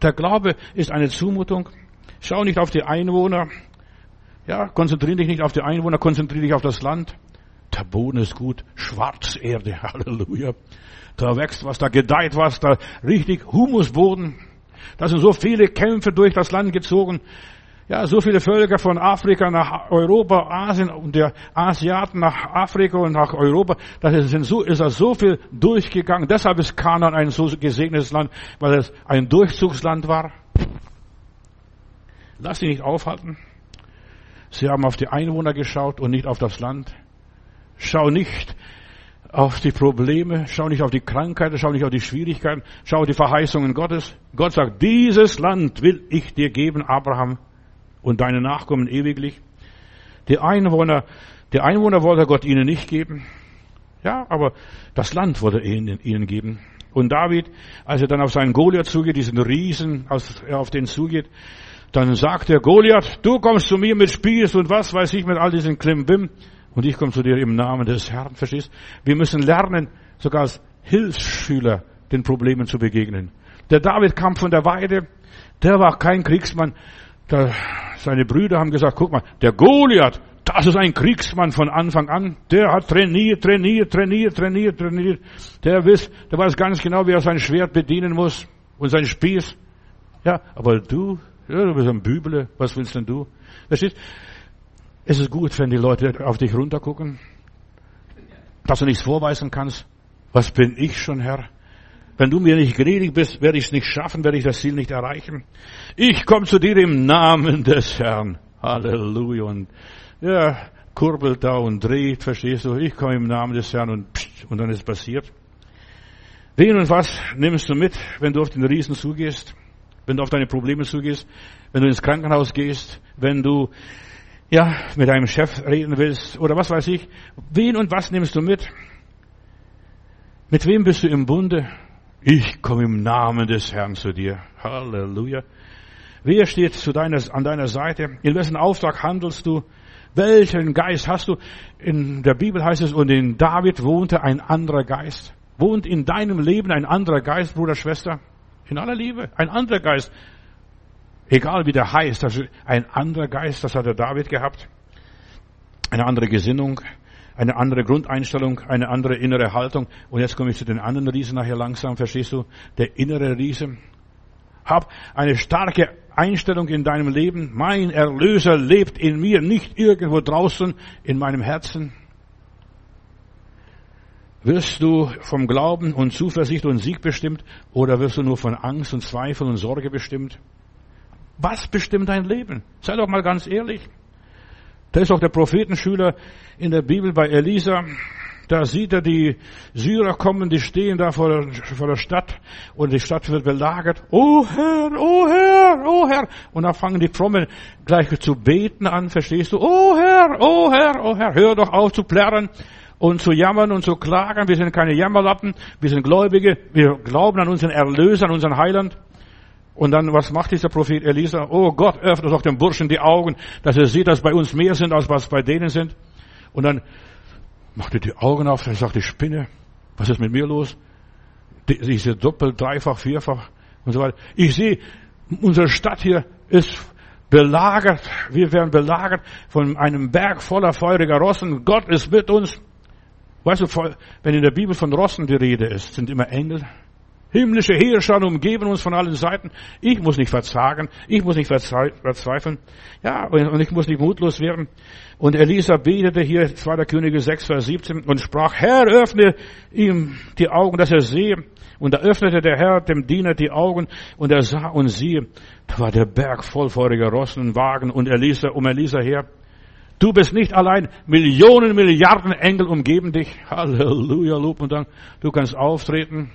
der Glaube ist eine Zumutung. Schau nicht auf die Einwohner. Ja, konzentriere dich nicht auf die Einwohner, konzentriere dich auf das Land. Der Boden ist gut. Schwarzerde. Halleluja. Da wächst was, da gedeiht was, da richtig Humusboden. Da sind so viele Kämpfe durch das Land gezogen. Ja, so viele Völker von Afrika nach Europa, Asien und der Asiaten nach Afrika und nach Europa. Das ist, so, ist da so viel durchgegangen. Deshalb ist Kanan ein so gesegnetes Land, weil es ein Durchzugsland war. Lass sie nicht aufhalten. Sie haben auf die Einwohner geschaut und nicht auf das Land. Schau nicht auf die Probleme, schau nicht auf die Krankheiten, schau nicht auf die Schwierigkeiten, schau auf die Verheißungen Gottes. Gott sagt, dieses Land will ich dir geben, Abraham, und deine Nachkommen ewiglich. Die Einwohner, die Einwohner wollte Gott ihnen nicht geben. Ja, aber das Land wollte er ihnen geben. Und David, als er dann auf seinen Goliath zugeht, diesen Riesen, auf den zugeht, dann sagt er, Goliath, du kommst zu mir mit Spieß und was weiß ich mit all diesen Klimbim und ich komme zu dir im Namen des Herrn, verstehst? Wir müssen lernen, sogar als Hilfsschüler den Problemen zu begegnen. Der David kam von der Weide, der war kein Kriegsmann. Der, seine Brüder haben gesagt, guck mal, der Goliath, das ist ein Kriegsmann von Anfang an. Der hat trainiert, trainiert, trainiert, trainiert, trainiert. Der weiß, der weiß ganz genau, wie er sein Schwert bedienen muss und sein Spieß. Ja, aber du, ja, du bist ein Bübele, was willst denn du? Verstehst? Es ist gut, wenn die Leute auf dich runtergucken, dass du nichts vorweisen kannst. Was bin ich schon, Herr? Wenn du mir nicht gnädig bist, werde ich es nicht schaffen, werde ich das Ziel nicht erreichen. Ich komme zu dir im Namen des Herrn. Halleluja. Und ja, kurbelt da und dreht, verstehst du? Ich komme im Namen des Herrn und pst, und dann ist passiert. Wen und was nimmst du mit, wenn du auf den Riesen zugehst? Wenn du auf deine Probleme zugehst? Wenn du ins Krankenhaus gehst? Wenn du ja, mit deinem Chef reden willst oder was weiß ich, wen und was nimmst du mit? Mit wem bist du im Bunde? Ich komme im Namen des Herrn zu dir. Halleluja. Wer steht zu deiner, an deiner Seite? In wessen Auftrag handelst du? Welchen Geist hast du? In der Bibel heißt es, und in David wohnte ein anderer Geist. Wohnt in deinem Leben ein anderer Geist, Bruder, Schwester? In aller Liebe. Ein anderer Geist. Egal wie der heißt, also ein anderer Geist, das hat der David gehabt. Eine andere Gesinnung, eine andere Grundeinstellung, eine andere innere Haltung. Und jetzt komme ich zu den anderen Riesen nachher langsam, verstehst du? Der innere Riese. Hab eine starke Einstellung in deinem Leben. Mein Erlöser lebt in mir, nicht irgendwo draußen in meinem Herzen. Wirst du vom Glauben und Zuversicht und Sieg bestimmt oder wirst du nur von Angst und Zweifel und Sorge bestimmt? Was bestimmt dein Leben? Sei doch mal ganz ehrlich. Da ist auch der Prophetenschüler in der Bibel bei Elisa. Da sieht er die Syrer kommen, die stehen da vor der, vor der Stadt und die Stadt wird belagert. Oh Herr, oh Herr, oh Herr. Und da fangen die Frommen gleich zu beten an, verstehst du? Oh Herr, oh Herr, oh Herr, hör doch auf zu plärren und zu jammern und zu klagen. Wir sind keine Jammerlappen, wir sind Gläubige, wir glauben an unseren Erlöser, an unseren Heiland. Und dann, was macht dieser Prophet Elisa? Oh Gott, öffnet doch dem Burschen die Augen, dass er sieht, dass bei uns mehr sind, als was bei denen sind. Und dann macht er die Augen auf, dann sagt die Spinne, was ist mit mir los? Ich sehe doppelt, dreifach, vierfach und so weiter. Ich sehe, unsere Stadt hier ist belagert, wir werden belagert von einem Berg voller feuriger Rossen. Gott ist mit uns. Weißt du, wenn in der Bibel von Rossen die Rede ist, sind immer Engel. Himmlische Heerscharen umgeben uns von allen Seiten. Ich muss nicht verzagen. Ich muss nicht verzweifeln. Ja, und ich muss nicht mutlos werden. Und Elisa betete hier, 2. Könige 6, Vers 17, und sprach, Herr, öffne ihm die Augen, dass er sehe. Und da öffnete der Herr dem Diener die Augen, und er sah und siehe, da war der Berg voll feuriger Rossen Wagen und Elisa, um Elisa her. Du bist nicht allein. Millionen, Milliarden Engel umgeben dich. Halleluja, Lob und Dank. Du kannst auftreten.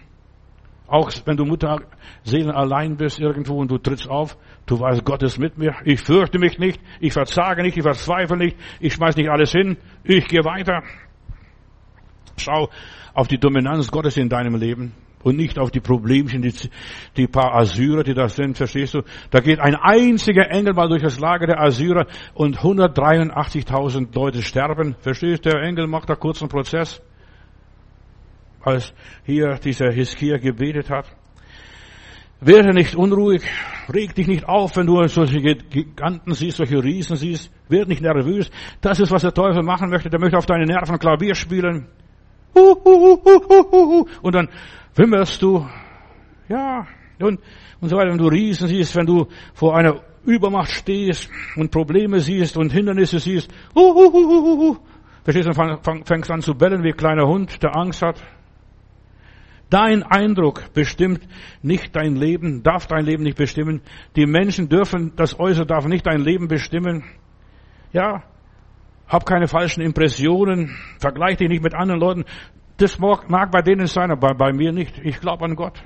Auch wenn du Mutterseelen allein bist irgendwo und du trittst auf, du weißt, Gott ist mit mir. Ich fürchte mich nicht. Ich verzage nicht. Ich verzweifle nicht. Ich schmeiß nicht alles hin. Ich gehe weiter. Schau auf die Dominanz Gottes in deinem Leben und nicht auf die Problemchen, die, die paar Assyrer, die da sind, verstehst du? Da geht ein einziger Engel mal durch das Lager der Assyrer und 183.000 Leute sterben. Verstehst du? Der Engel macht da kurzen Prozess. Als hier dieser Hiskia gebetet hat. Werde nicht unruhig, reg dich nicht auf, wenn du solche Giganten siehst, solche Riesen siehst, werd nicht nervös. Das ist, was der Teufel machen möchte. Der möchte auf deine Nerven Klavier spielen. Und dann wimmerst du, ja, und, und so weiter. Wenn du Riesen siehst, wenn du vor einer Übermacht stehst und Probleme siehst und Hindernisse siehst, verstehst du, fängst an zu bellen wie ein kleiner Hund, der Angst hat. Dein Eindruck bestimmt nicht dein Leben, darf dein Leben nicht bestimmen. Die Menschen dürfen, das Äußere darf nicht dein Leben bestimmen. Ja, hab keine falschen Impressionen, vergleich dich nicht mit anderen Leuten. Das mag bei denen sein, aber bei mir nicht. Ich glaube an Gott.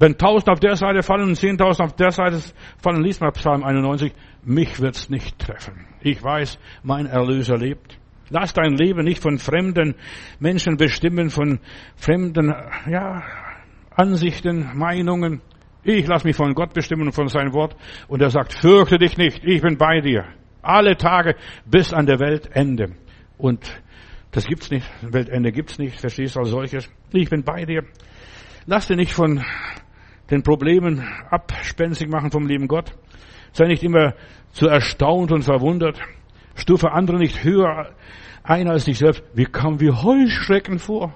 Wenn tausend auf der Seite fallen und zehntausend auf der Seite fallen, liest mal Psalm 91, mich wird's nicht treffen. Ich weiß, mein Erlöser lebt. Lass dein Leben nicht von fremden Menschen bestimmen, von fremden, ja, Ansichten, Meinungen. Ich lass mich von Gott bestimmen und von seinem Wort. Und er sagt, fürchte dich nicht, ich bin bei dir. Alle Tage bis an der Weltende. Und das gibt's nicht. Weltende gibt's nicht. Verstehst du als solches? Ich bin bei dir. Lass dich nicht von den Problemen abspenstig machen vom lieben Gott. Sei nicht immer zu erstaunt und verwundert. Stufe andere nicht höher ein als dich selbst. Wir kommen wie Heuschrecken vor.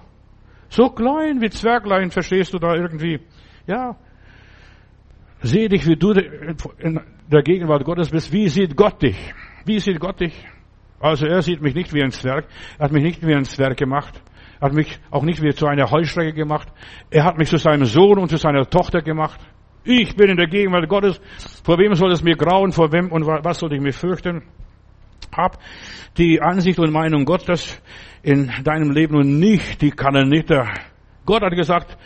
So klein wie Zwerglein, verstehst du da irgendwie? Ja. Sehe dich, wie du in der Gegenwart Gottes bist. Wie sieht Gott dich? Wie sieht Gott dich? Also er sieht mich nicht wie ein Zwerg. Er hat mich nicht wie ein Zwerg gemacht. Er hat mich auch nicht wie zu einer Heuschrecke gemacht. Er hat mich zu seinem Sohn und zu seiner Tochter gemacht. Ich bin in der Gegenwart Gottes. Vor wem soll es mir grauen? Vor wem und was soll ich mir fürchten? Hab die Ansicht und Meinung Gottes in deinem Leben und nicht die Kananiter. Gott hat gesagt,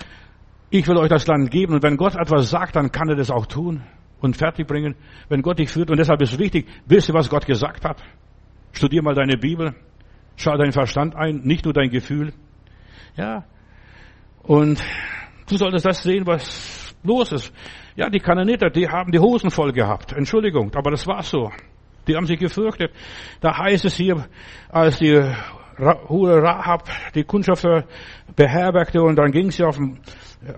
ich will euch das Land geben und wenn Gott etwas sagt, dann kann er das auch tun und fertigbringen, wenn Gott dich führt. Und deshalb ist wichtig, wisse, was Gott gesagt hat. Studier mal deine Bibel, schau deinen Verstand ein, nicht nur dein Gefühl. Ja. Und du solltest das sehen, was los ist. Ja, die Kananiter, die haben die Hosen voll gehabt. Entschuldigung, aber das war so. Die haben sich gefürchtet. Da heißt es hier, als die Hure Rahab die Kundschafter beherbergte und dann ging sie auf dem,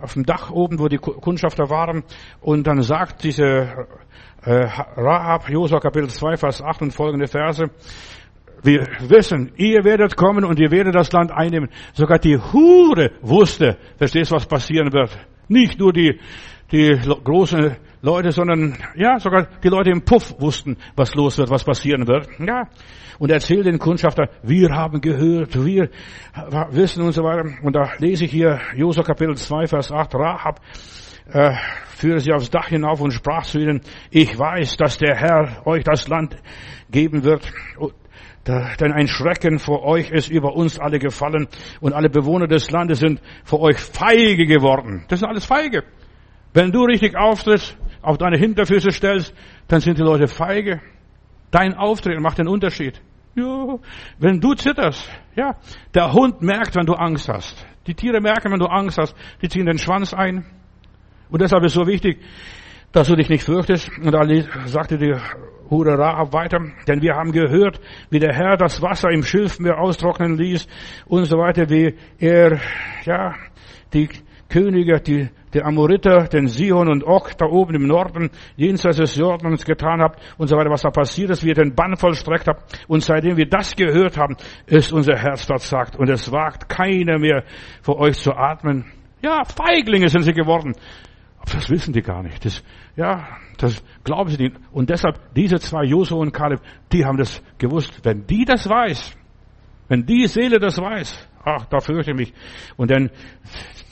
auf dem Dach oben, wo die Kundschafter waren und dann sagt diese äh, Rahab, Josua Kapitel 2, Vers 8 und folgende Verse, wir wissen, ihr werdet kommen und ihr werdet das Land einnehmen. Sogar die Hure wusste, verstehst du, was passieren wird. Nicht nur die, die großen Leute, sondern ja, sogar die Leute im Puff wussten, was los wird, was passieren wird. Ja. Und erzählt den Kundschafter, wir haben gehört, wir wissen und so weiter. Und da lese ich hier Josua Kapitel 2, Vers 8, Rahab äh, führte sie aufs Dach hinauf und sprach zu ihnen, ich weiß, dass der Herr euch das Land geben wird. Denn ein Schrecken vor euch ist über uns alle gefallen und alle Bewohner des Landes sind vor euch feige geworden. Das sind alles feige. Wenn du richtig auftrittst, auf deine Hinterfüße stellst, dann sind die Leute feige. Dein Auftreten macht den Unterschied. Ja, wenn du zitterst, ja, der Hund merkt, wenn du Angst hast. Die Tiere merken, wenn du Angst hast, die ziehen den Schwanz ein. Und deshalb ist es so wichtig, dass du dich nicht fürchtest. Und da sagte die Hure Rahab weiter, denn wir haben gehört, wie der Herr das Wasser im Schilfmeer austrocknen ließ und so weiter, wie er, ja, die Könige, die, die Amoriter, den Sihon und Och da oben im Norden, jenseits des Jordans getan habt und so weiter, was da passiert ist, wie ihr den Bann vollstreckt habt. Und seitdem wir das gehört haben, ist unser Herz dort sagt und es wagt keiner mehr vor euch zu atmen. Ja, Feiglinge sind sie geworden. Aber das wissen die gar nicht. Das, ja, das glauben sie nicht. Und deshalb, diese zwei, Josua und Kaleb, die haben das gewusst. Wenn die das weiß, wenn die Seele das weiß, ach, da fürchte ich mich. Und dann,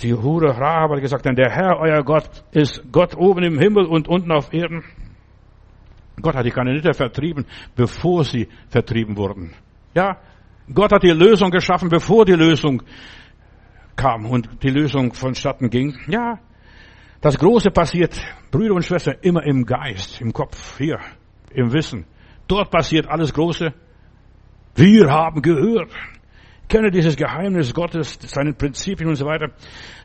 die Hure Rahab hat gesagt, denn der Herr, euer Gott, ist Gott oben im Himmel und unten auf Erden. Gott hat die Kananiter vertrieben, bevor sie vertrieben wurden. Ja, Gott hat die Lösung geschaffen, bevor die Lösung kam und die Lösung vonstatten ging. Ja, das Große passiert, Brüder und Schwestern, immer im Geist, im Kopf, hier, im Wissen. Dort passiert alles Große. Wir haben gehört. Kenne dieses Geheimnis Gottes, seine Prinzipien und so weiter.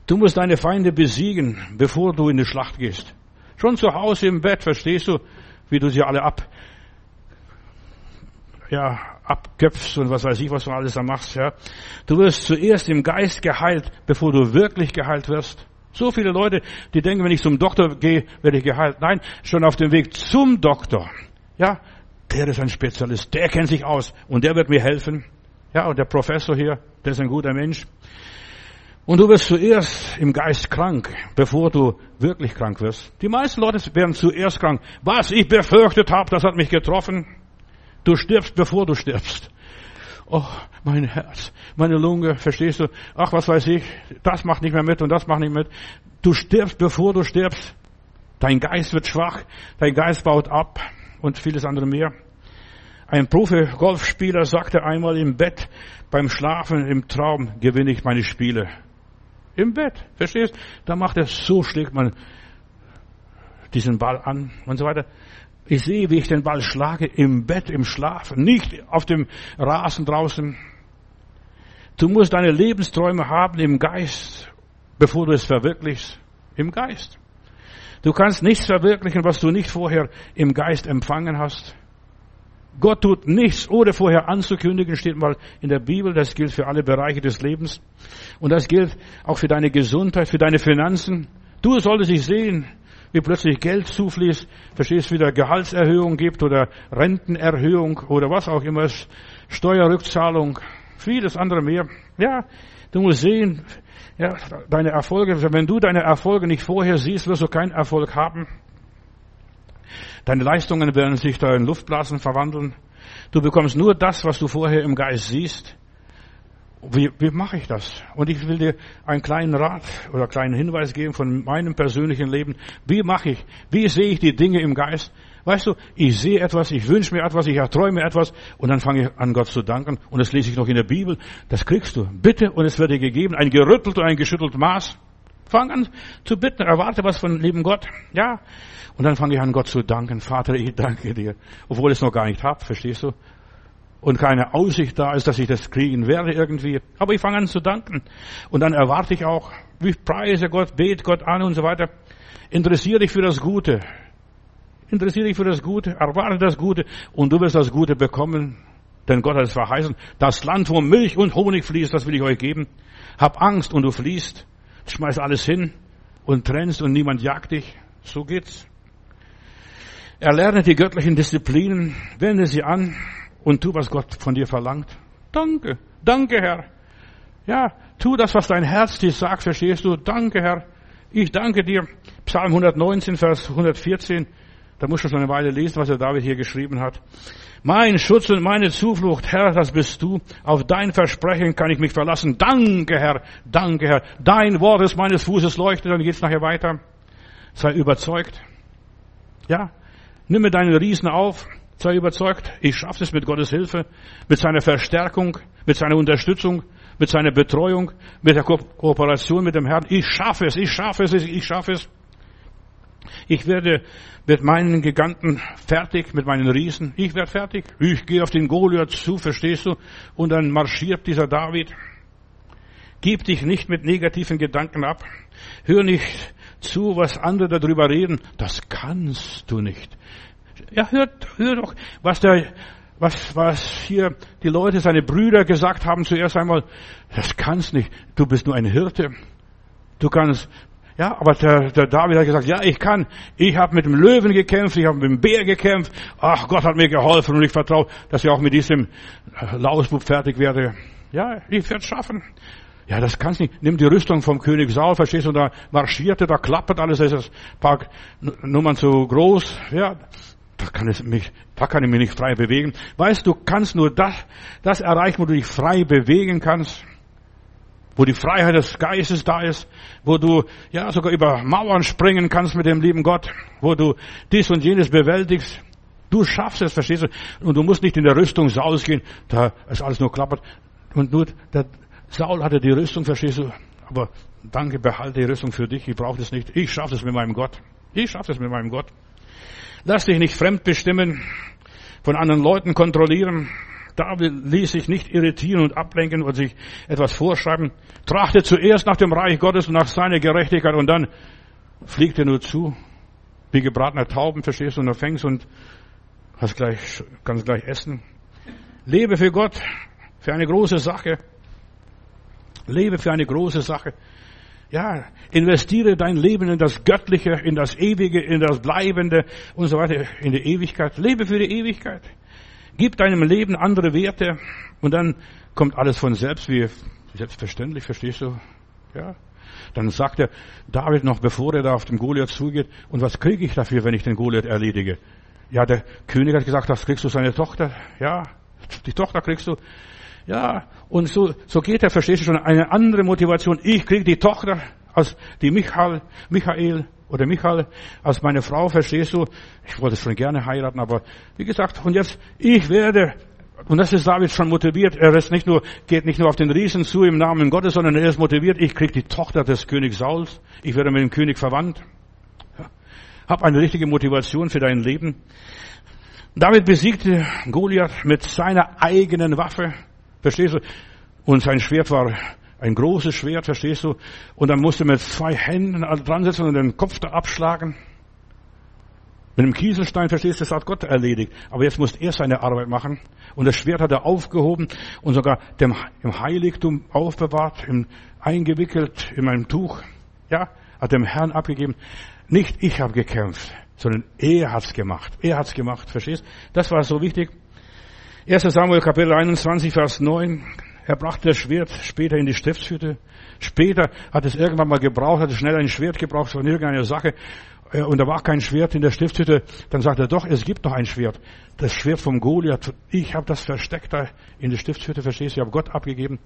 Du musst deine Feinde besiegen, bevor du in die Schlacht gehst. Schon zu Hause im Bett, verstehst du, wie du sie alle ab, ja, abköpfst und was weiß ich, was du alles da machst, ja. Du wirst zuerst im Geist geheilt, bevor du wirklich geheilt wirst. So viele Leute, die denken, wenn ich zum Doktor gehe, werde ich geheilt. Nein, schon auf dem Weg zum Doktor. Ja, der ist ein Spezialist, der kennt sich aus und der wird mir helfen. Ja, und der Professor hier, der ist ein guter Mensch. Und du wirst zuerst im Geist krank, bevor du wirklich krank wirst. Die meisten Leute werden zuerst krank. Was ich befürchtet habe, das hat mich getroffen. Du stirbst, bevor du stirbst. Oh, mein Herz, meine Lunge, verstehst du? Ach, was weiß ich, das macht nicht mehr mit und das macht nicht mit. Du stirbst, bevor du stirbst. Dein Geist wird schwach, dein Geist baut ab und vieles andere mehr. Ein Profi-Golfspieler sagte einmal im Bett, beim Schlafen, im Traum gewinne ich meine Spiele. Im Bett, verstehst? Da macht er so, schlägt man diesen Ball an und so weiter. Ich sehe, wie ich den Ball schlage im Bett, im Schlaf, nicht auf dem Rasen draußen. Du musst deine Lebensträume haben im Geist, bevor du es verwirklichst. Im Geist. Du kannst nichts verwirklichen, was du nicht vorher im Geist empfangen hast. Gott tut nichts, ohne vorher anzukündigen, steht mal in der Bibel. Das gilt für alle Bereiche des Lebens. Und das gilt auch für deine Gesundheit, für deine Finanzen. Du solltest dich sehen, wie plötzlich Geld zufließt, verstehst, wieder Gehaltserhöhung gibt oder Rentenerhöhung oder was auch immer, Steuerrückzahlung, vieles andere mehr. Ja, du musst sehen, ja, deine Erfolge, wenn du deine Erfolge nicht vorher siehst, wirst du keinen Erfolg haben. Deine Leistungen werden sich da in Luftblasen verwandeln. Du bekommst nur das, was du vorher im Geist siehst. Wie, wie mache ich das? Und ich will dir einen kleinen Rat oder einen kleinen Hinweis geben von meinem persönlichen Leben. Wie mache ich? Wie sehe ich die Dinge im Geist? Weißt du, ich sehe etwas, ich wünsche mir etwas, ich erträume etwas und dann fange ich an, Gott zu danken. Und das lese ich noch in der Bibel. Das kriegst du. Bitte und es wird dir gegeben. Ein gerüttelt und ein geschüttelt Maß. Fang an zu bitten, erwarte was von lieben Gott. Ja. Und dann fange ich an, Gott zu danken. Vater, ich danke dir. Obwohl ich es noch gar nicht habe, verstehst du? und keine Aussicht da ist, dass ich das kriegen werde irgendwie. Aber ich fange an zu danken. Und dann erwarte ich auch, wie preise Gott, bet Gott an und so weiter. Interessiere dich für das Gute. Interessiere dich für das Gute, erwarte das Gute und du wirst das Gute bekommen. Denn Gott hat es verheißen. Das Land, wo Milch und Honig fließt, das will ich euch geben. Hab Angst und du fließt. Schmeiß alles hin und trennst und niemand jagt dich. So geht's. Erlerne die göttlichen Disziplinen, wende sie an und tu, was Gott von dir verlangt. Danke, danke Herr. Ja, tu das, was dein Herz dir sagt, verstehst du? Danke Herr. Ich danke dir. Psalm 119, Vers 114. Da musst du schon eine Weile lesen, was der David hier geschrieben hat. Mein Schutz und meine Zuflucht, Herr, das bist du. Auf dein Versprechen kann ich mich verlassen. Danke, Herr. Danke, Herr. Dein Wort ist meines Fußes leuchtet. Dann geht's nachher weiter. Sei überzeugt. Ja. Nimm mir deinen Riesen auf. Sei überzeugt, ich schaffe es mit Gottes Hilfe, mit seiner Verstärkung, mit seiner Unterstützung, mit seiner Betreuung, mit der Ko Kooperation mit dem Herrn. Ich schaffe es, ich schaffe es, ich schaffe es. Ich werde mit meinen Giganten fertig, mit meinen Riesen. Ich werde fertig. Ich gehe auf den Goliath zu, verstehst du? Und dann marschiert dieser David. Gib dich nicht mit negativen Gedanken ab. Hör nicht zu, was andere darüber reden. Das kannst du nicht. Ja, hört, hört doch, was der, was, was hier die Leute, seine Brüder gesagt haben zuerst einmal, das kannst nicht, du bist nur ein Hirte. Du kannst, ja, aber der, der David hat gesagt, ja, ich kann. Ich habe mit dem Löwen gekämpft, ich habe mit dem Bär gekämpft. Ach, Gott hat mir geholfen und ich vertraue, dass ich auch mit diesem Lausbub fertig werde. Ja, ich werde es schaffen. Ja, das kannst nicht. Nimm die Rüstung vom König Saul, verstehst du, da marschierte, da klappert alles, da ist das paar Nummern zu groß. Ja, da kann es mich, da kann ich mich nicht frei bewegen. Weißt du, kannst nur das, das erreichen, wo du dich frei bewegen kannst. Wo die Freiheit des Geistes da ist, wo du, ja, sogar über Mauern springen kannst mit dem lieben Gott, wo du dies und jenes bewältigst. Du schaffst es, verstehst du? Und du musst nicht in der Rüstung Sauls gehen, da ist alles nur klappert. Und nur, der Saul hatte die Rüstung, verstehst du? Aber danke, behalte die Rüstung für dich, ich brauche das nicht. Ich schaffe es mit meinem Gott. Ich schaffe es mit meinem Gott. Lass dich nicht fremd bestimmen, von anderen Leuten kontrollieren. David ließ sich nicht irritieren und ablenken und sich etwas vorschreiben. Trachte zuerst nach dem Reich Gottes und nach seiner Gerechtigkeit und dann fliegt er nur zu, wie gebratener Tauben, verstehst du, und fängst und hast gleich, kannst gleich essen. Lebe für Gott, für eine große Sache. Lebe für eine große Sache. Ja, investiere dein Leben in das Göttliche, in das Ewige, in das Bleibende und so weiter, in die Ewigkeit. Lebe für die Ewigkeit. Gib deinem Leben andere Werte und dann kommt alles von selbst, wie selbstverständlich, verstehst du? Ja. Dann sagt er David noch, bevor er da auf den Goliath zugeht, und was kriege ich dafür, wenn ich den Goliath erledige? Ja, der König hat gesagt, das kriegst du seine Tochter. Ja, die Tochter kriegst du. Ja, und so, so geht er, verstehst du schon, eine andere Motivation. Ich kriege die Tochter als die Michael, Michael oder Michael als meine Frau, verstehst du? Ich wollte schon gerne heiraten, aber wie gesagt, und jetzt, ich werde, und das ist David schon motiviert, er ist nicht nur, geht nicht nur auf den Riesen zu im Namen Gottes, sondern er ist motiviert, ich kriege die Tochter des Königs Sauls, ich werde mit dem König verwandt. Hab eine richtige Motivation für dein Leben. David besiegte Goliath mit seiner eigenen Waffe. Verstehst du? Und sein Schwert war ein großes Schwert, verstehst du? Und dann musste man mit zwei Händen dran setzen und den Kopf da abschlagen. Mit dem Kieselstein, verstehst du, das hat Gott erledigt. Aber jetzt musste er seine Arbeit machen. Und das Schwert hat er aufgehoben und sogar dem, im Heiligtum aufbewahrt, im, eingewickelt in einem Tuch. Ja, hat dem Herrn abgegeben. Nicht ich habe gekämpft, sondern er hat's gemacht. Er hat's gemacht, verstehst? Das war so wichtig. 1. Samuel Kapitel 21, Vers 9. Er brachte das Schwert später in die Stiftshütte. Später hat es irgendwann mal gebraucht, hat es schnell ein Schwert gebraucht von irgendeiner Sache. Äh, und da war kein Schwert in der Stiftshütte. Dann sagt er, doch, es gibt noch ein Schwert. Das Schwert vom Goliath. Ich habe das versteckt da in der Stiftshütte, verstehst du? Ich habe Gott abgegeben.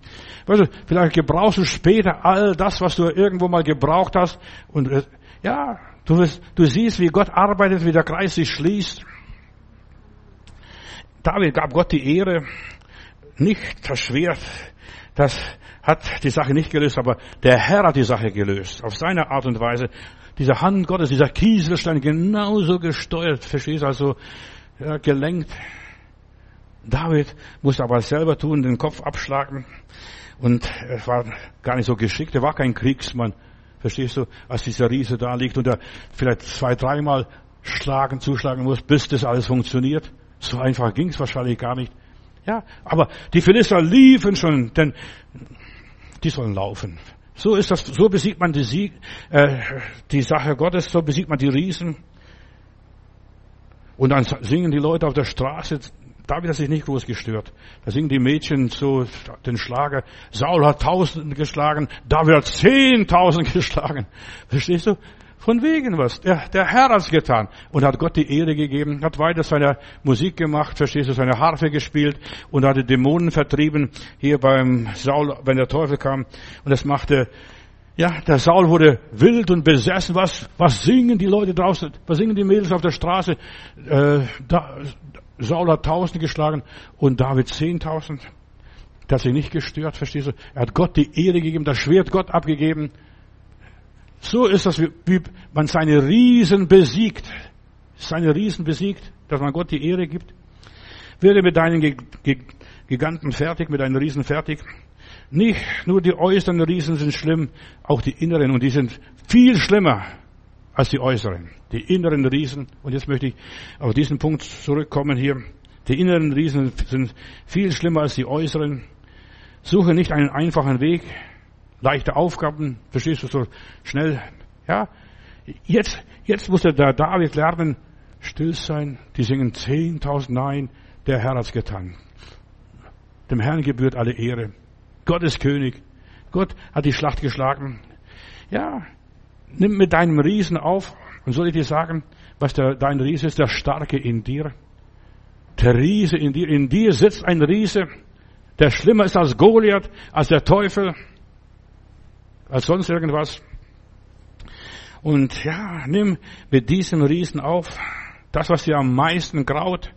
Weißt du, vielleicht gebrauchst du später all das, was du irgendwo mal gebraucht hast. Und äh, ja, du, wirst, du siehst, wie Gott arbeitet, wie der Kreis sich schließt. David gab Gott die Ehre, nicht das Schwert, das hat die Sache nicht gelöst, aber der Herr hat die Sache gelöst, auf seine Art und Weise. Diese Hand Gottes, dieser Kieselstein genauso gesteuert, verstehst du, also ja, gelenkt. David musste aber selber tun, den Kopf abschlagen. Und er war gar nicht so geschickt, er war kein Kriegsmann. Verstehst du, als dieser Riese da liegt und er vielleicht zwei, dreimal schlagen, zuschlagen muss, bis das alles funktioniert. So einfach ging es wahrscheinlich gar nicht. Ja, aber die Philister liefen schon, denn die sollen laufen. So ist das, so besiegt man die, Sieg, äh, die Sache Gottes, so besiegt man die Riesen. Und dann singen die Leute auf der Straße, David hat sich nicht groß gestört. Da singen die Mädchen so den Schlager, Saul hat tausend geschlagen, David hat zehntausend geschlagen. Verstehst du? Von wegen was. Der, der Herr hat's getan und hat Gott die Ehre gegeben, hat weiter seine Musik gemacht, verstehst du, seine Harfe gespielt und hat die Dämonen vertrieben hier beim Saul, wenn der Teufel kam und das machte ja, der Saul wurde wild und besessen. Was, was singen die Leute draußen? Was singen die Mädels auf der Straße? Äh, da, Saul hat Tausend geschlagen und David Zehntausend. Der hat sich nicht gestört, verstehst du? Er hat Gott die Ehre gegeben, das Schwert Gott abgegeben. So ist das, wie man seine Riesen besiegt. Seine Riesen besiegt, dass man Gott die Ehre gibt. Werde mit deinen Giganten fertig, mit deinen Riesen fertig. Nicht nur die äußeren Riesen sind schlimm, auch die inneren. Und die sind viel schlimmer als die äußeren. Die inneren Riesen. Und jetzt möchte ich auf diesen Punkt zurückkommen hier. Die inneren Riesen sind viel schlimmer als die äußeren. Suche nicht einen einfachen Weg. Leichte Aufgaben, verstehst du, so schnell, ja. Jetzt, jetzt muss der David lernen, still sein, die singen 10.000 Nein, der Herr hat's getan. Dem Herrn gebührt alle Ehre. Gott ist König. Gott hat die Schlacht geschlagen. Ja, nimm mit deinem Riesen auf und soll ich dir sagen, was der, dein Riese ist, der Starke in dir. Der Riese in dir, in dir sitzt ein Riese, der schlimmer ist als Goliath, als der Teufel, als sonst irgendwas. Und ja, nimm mit diesem Riesen auf, das, was dir am meisten graut,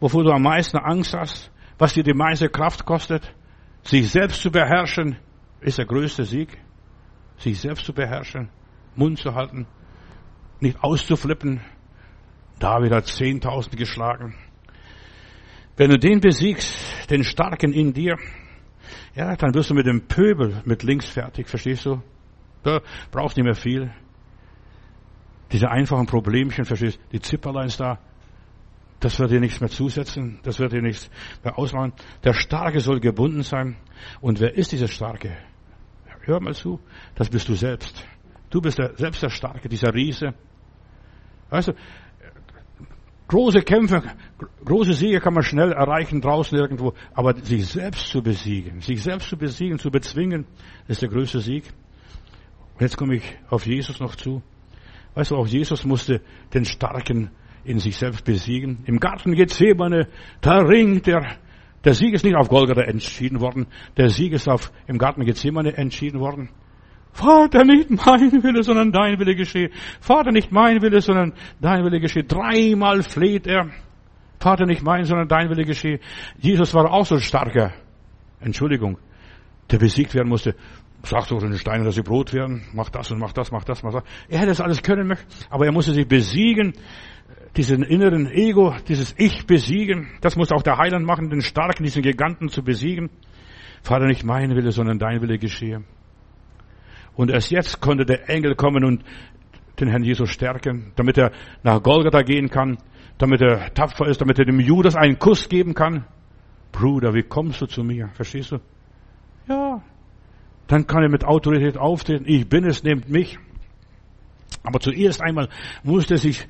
wovor du am meisten Angst hast, was dir die meiste Kraft kostet, sich selbst zu beherrschen, ist der größte Sieg. Sich selbst zu beherrschen, Mund zu halten, nicht auszuflippen. David hat Zehntausend geschlagen. Wenn du den besiegst, den Starken in dir, ja, dann wirst du mit dem Pöbel mit links fertig, verstehst du? Da brauchst nicht mehr viel. Diese einfachen Problemchen, verstehst du? Die Zipperleins da, das wird dir nichts mehr zusetzen, das wird dir nichts mehr ausmachen. Der Starke soll gebunden sein. Und wer ist dieser Starke? Hör mal zu, das bist du selbst. Du bist der, selbst der Starke, dieser Riese. Weißt du, große Kämpfe, große Siege kann man schnell erreichen draußen irgendwo, aber sich selbst zu besiegen, sich selbst zu besiegen, zu bezwingen, ist der größte Sieg. Jetzt komme ich auf Jesus noch zu. Weißt du, auch Jesus musste den Starken in sich selbst besiegen. Im Garten Gethsemane, da ringt er. Der Sieg ist nicht auf Golgatha entschieden worden. Der Sieg ist auf, im Garten Gethsemane entschieden worden. Vater, nicht mein Wille, sondern dein Wille geschehe. Vater, nicht mein Wille, sondern dein Wille geschehe. Dreimal fleht er. Vater, nicht mein, sondern dein Wille geschehe. Jesus war auch so starker. Entschuldigung. Der besiegt werden musste. Sag doch den Steinen, dass sie Brot werden. Mach das und mach das, mach das, mach das. Er hätte das alles können, aber er musste sich besiegen diesen inneren Ego, dieses Ich besiegen. Das muss auch der Heiland machen, den Starken, diesen Giganten zu besiegen. Vater, nicht mein Wille, sondern dein Wille geschehe. Und erst jetzt konnte der Engel kommen und den Herrn Jesus stärken, damit er nach Golgatha gehen kann, damit er tapfer ist, damit er dem Judas einen Kuss geben kann. Bruder, wie kommst du zu mir? Verstehst du? Ja. Dann kann er mit Autorität auftreten. Ich bin es, nehmt mich. Aber zuerst einmal musste sich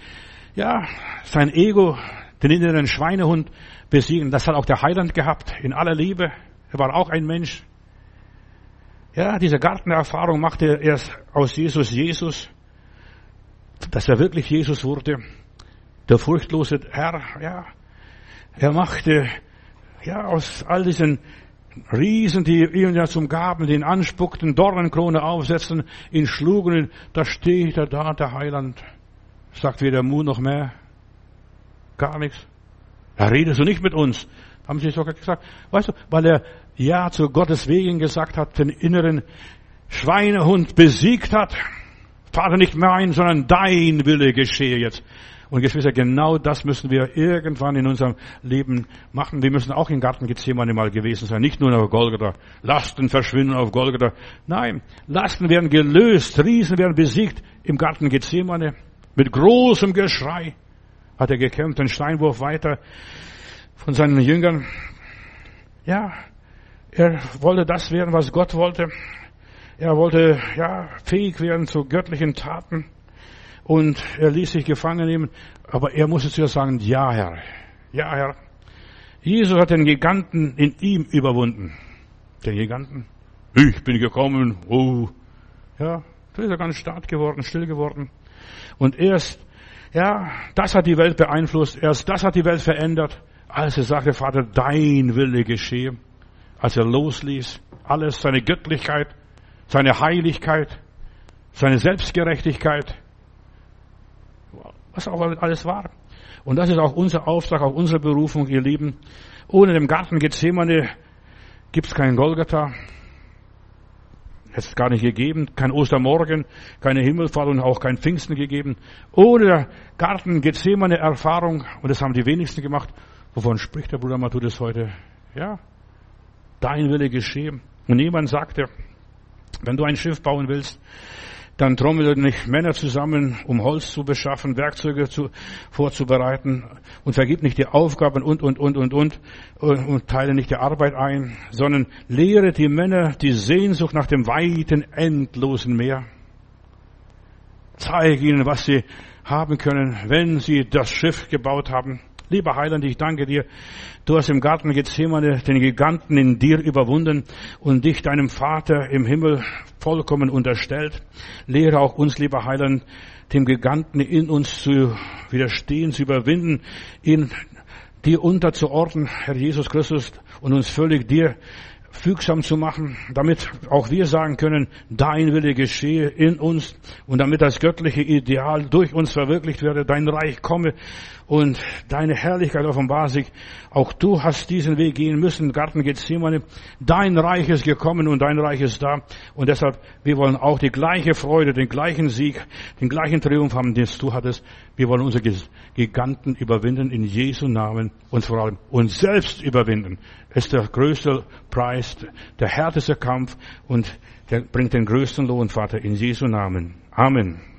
ja, sein Ego, den inneren Schweinehund besiegen. Das hat auch der Heiland gehabt, in aller Liebe. Er war auch ein Mensch. Ja, diese Gartenerfahrung machte er erst aus Jesus Jesus, dass er wirklich Jesus wurde. Der furchtlose Herr, ja, er machte, ja, aus all diesen Riesen, die ihm ja zum Gaben, den anspuckten, Dornenkrone aufsetzen, ihn schlugen, da steht er da, der Heiland. Sagt weder Mu noch mehr. Gar nichts. Da redest du nicht mit uns. Haben sie sogar gesagt. Weißt du, weil er Ja zu Gottes Wegen gesagt hat, den inneren Schweinehund besiegt hat. Vater, nicht mein, sondern dein Wille geschehe jetzt. Und Geschwister, genau das müssen wir irgendwann in unserem Leben machen. Wir müssen auch im Garten Gethsemane mal gewesen sein. Nicht nur auf Golgatha. Lasten verschwinden auf Golgatha. Nein, Lasten werden gelöst. Riesen werden besiegt im Garten Gethsemane. Mit großem Geschrei hat er gekämpft, den Steinwurf weiter von seinen Jüngern. Ja, er wollte das werden, was Gott wollte. Er wollte, ja, fähig werden zu göttlichen Taten. Und er ließ sich gefangen nehmen. Aber er musste zuerst sagen, ja, Herr. Ja, Herr. Jesus hat den Giganten in ihm überwunden. Den Giganten. Ich bin gekommen. Oh. Ja, da ist er ganz stark geworden, still geworden. Und erst, ja, das hat die Welt beeinflusst, erst das hat die Welt verändert, als er sagte, Vater, dein Wille geschehe. Als er losließ, alles, seine Göttlichkeit, seine Heiligkeit, seine Selbstgerechtigkeit, was auch alles war. Und das ist auch unser Auftrag, auch unsere Berufung, ihr Lieben. Ohne den Garten Gethsemane gibt's keinen Golgatha, es gar nicht gegeben, kein Ostermorgen, keine Himmelfahrt und auch kein Pfingsten gegeben. Ohne Garten Gethsemane Erfahrung, und das haben die wenigsten gemacht. Wovon spricht der Bruder Matthäus heute? Ja, dein Wille geschehen. Und jemand sagte, wenn du ein Schiff bauen willst, dann trommeln nicht Männer zusammen, um Holz zu beschaffen, Werkzeuge zu, vorzubereiten und vergib nicht die Aufgaben und, und, und, und, und, und teile nicht die Arbeit ein, sondern lehre die Männer die Sehnsucht nach dem weiten, endlosen Meer. Zeige ihnen, was sie haben können, wenn sie das Schiff gebaut haben. Lieber Heiland, ich danke dir. Du hast im Garten Gethsemane den Giganten in dir überwunden und dich deinem Vater im Himmel vollkommen unterstellt. Lehre auch uns, lieber Heiland, dem Giganten in uns zu widerstehen, zu überwinden, ihn dir unterzuordnen, Herr Jesus Christus, und uns völlig dir fügsam zu machen, damit auch wir sagen können, dein Wille geschehe in uns und damit das göttliche Ideal durch uns verwirklicht werde, dein Reich komme und deine Herrlichkeit offenbar sich. Auch du hast diesen Weg gehen müssen, Garten Gethsemane. Dein Reich ist gekommen und dein Reich ist da. Und deshalb, wir wollen auch die gleiche Freude, den gleichen Sieg, den gleichen Triumph haben, den du hattest. Wir wollen unsere Giganten überwinden in Jesu Namen und vor allem uns selbst überwinden. Das ist der größte Preis, der härteste Kampf und der bringt den größten Lohn, Vater, in Jesu Namen. Amen.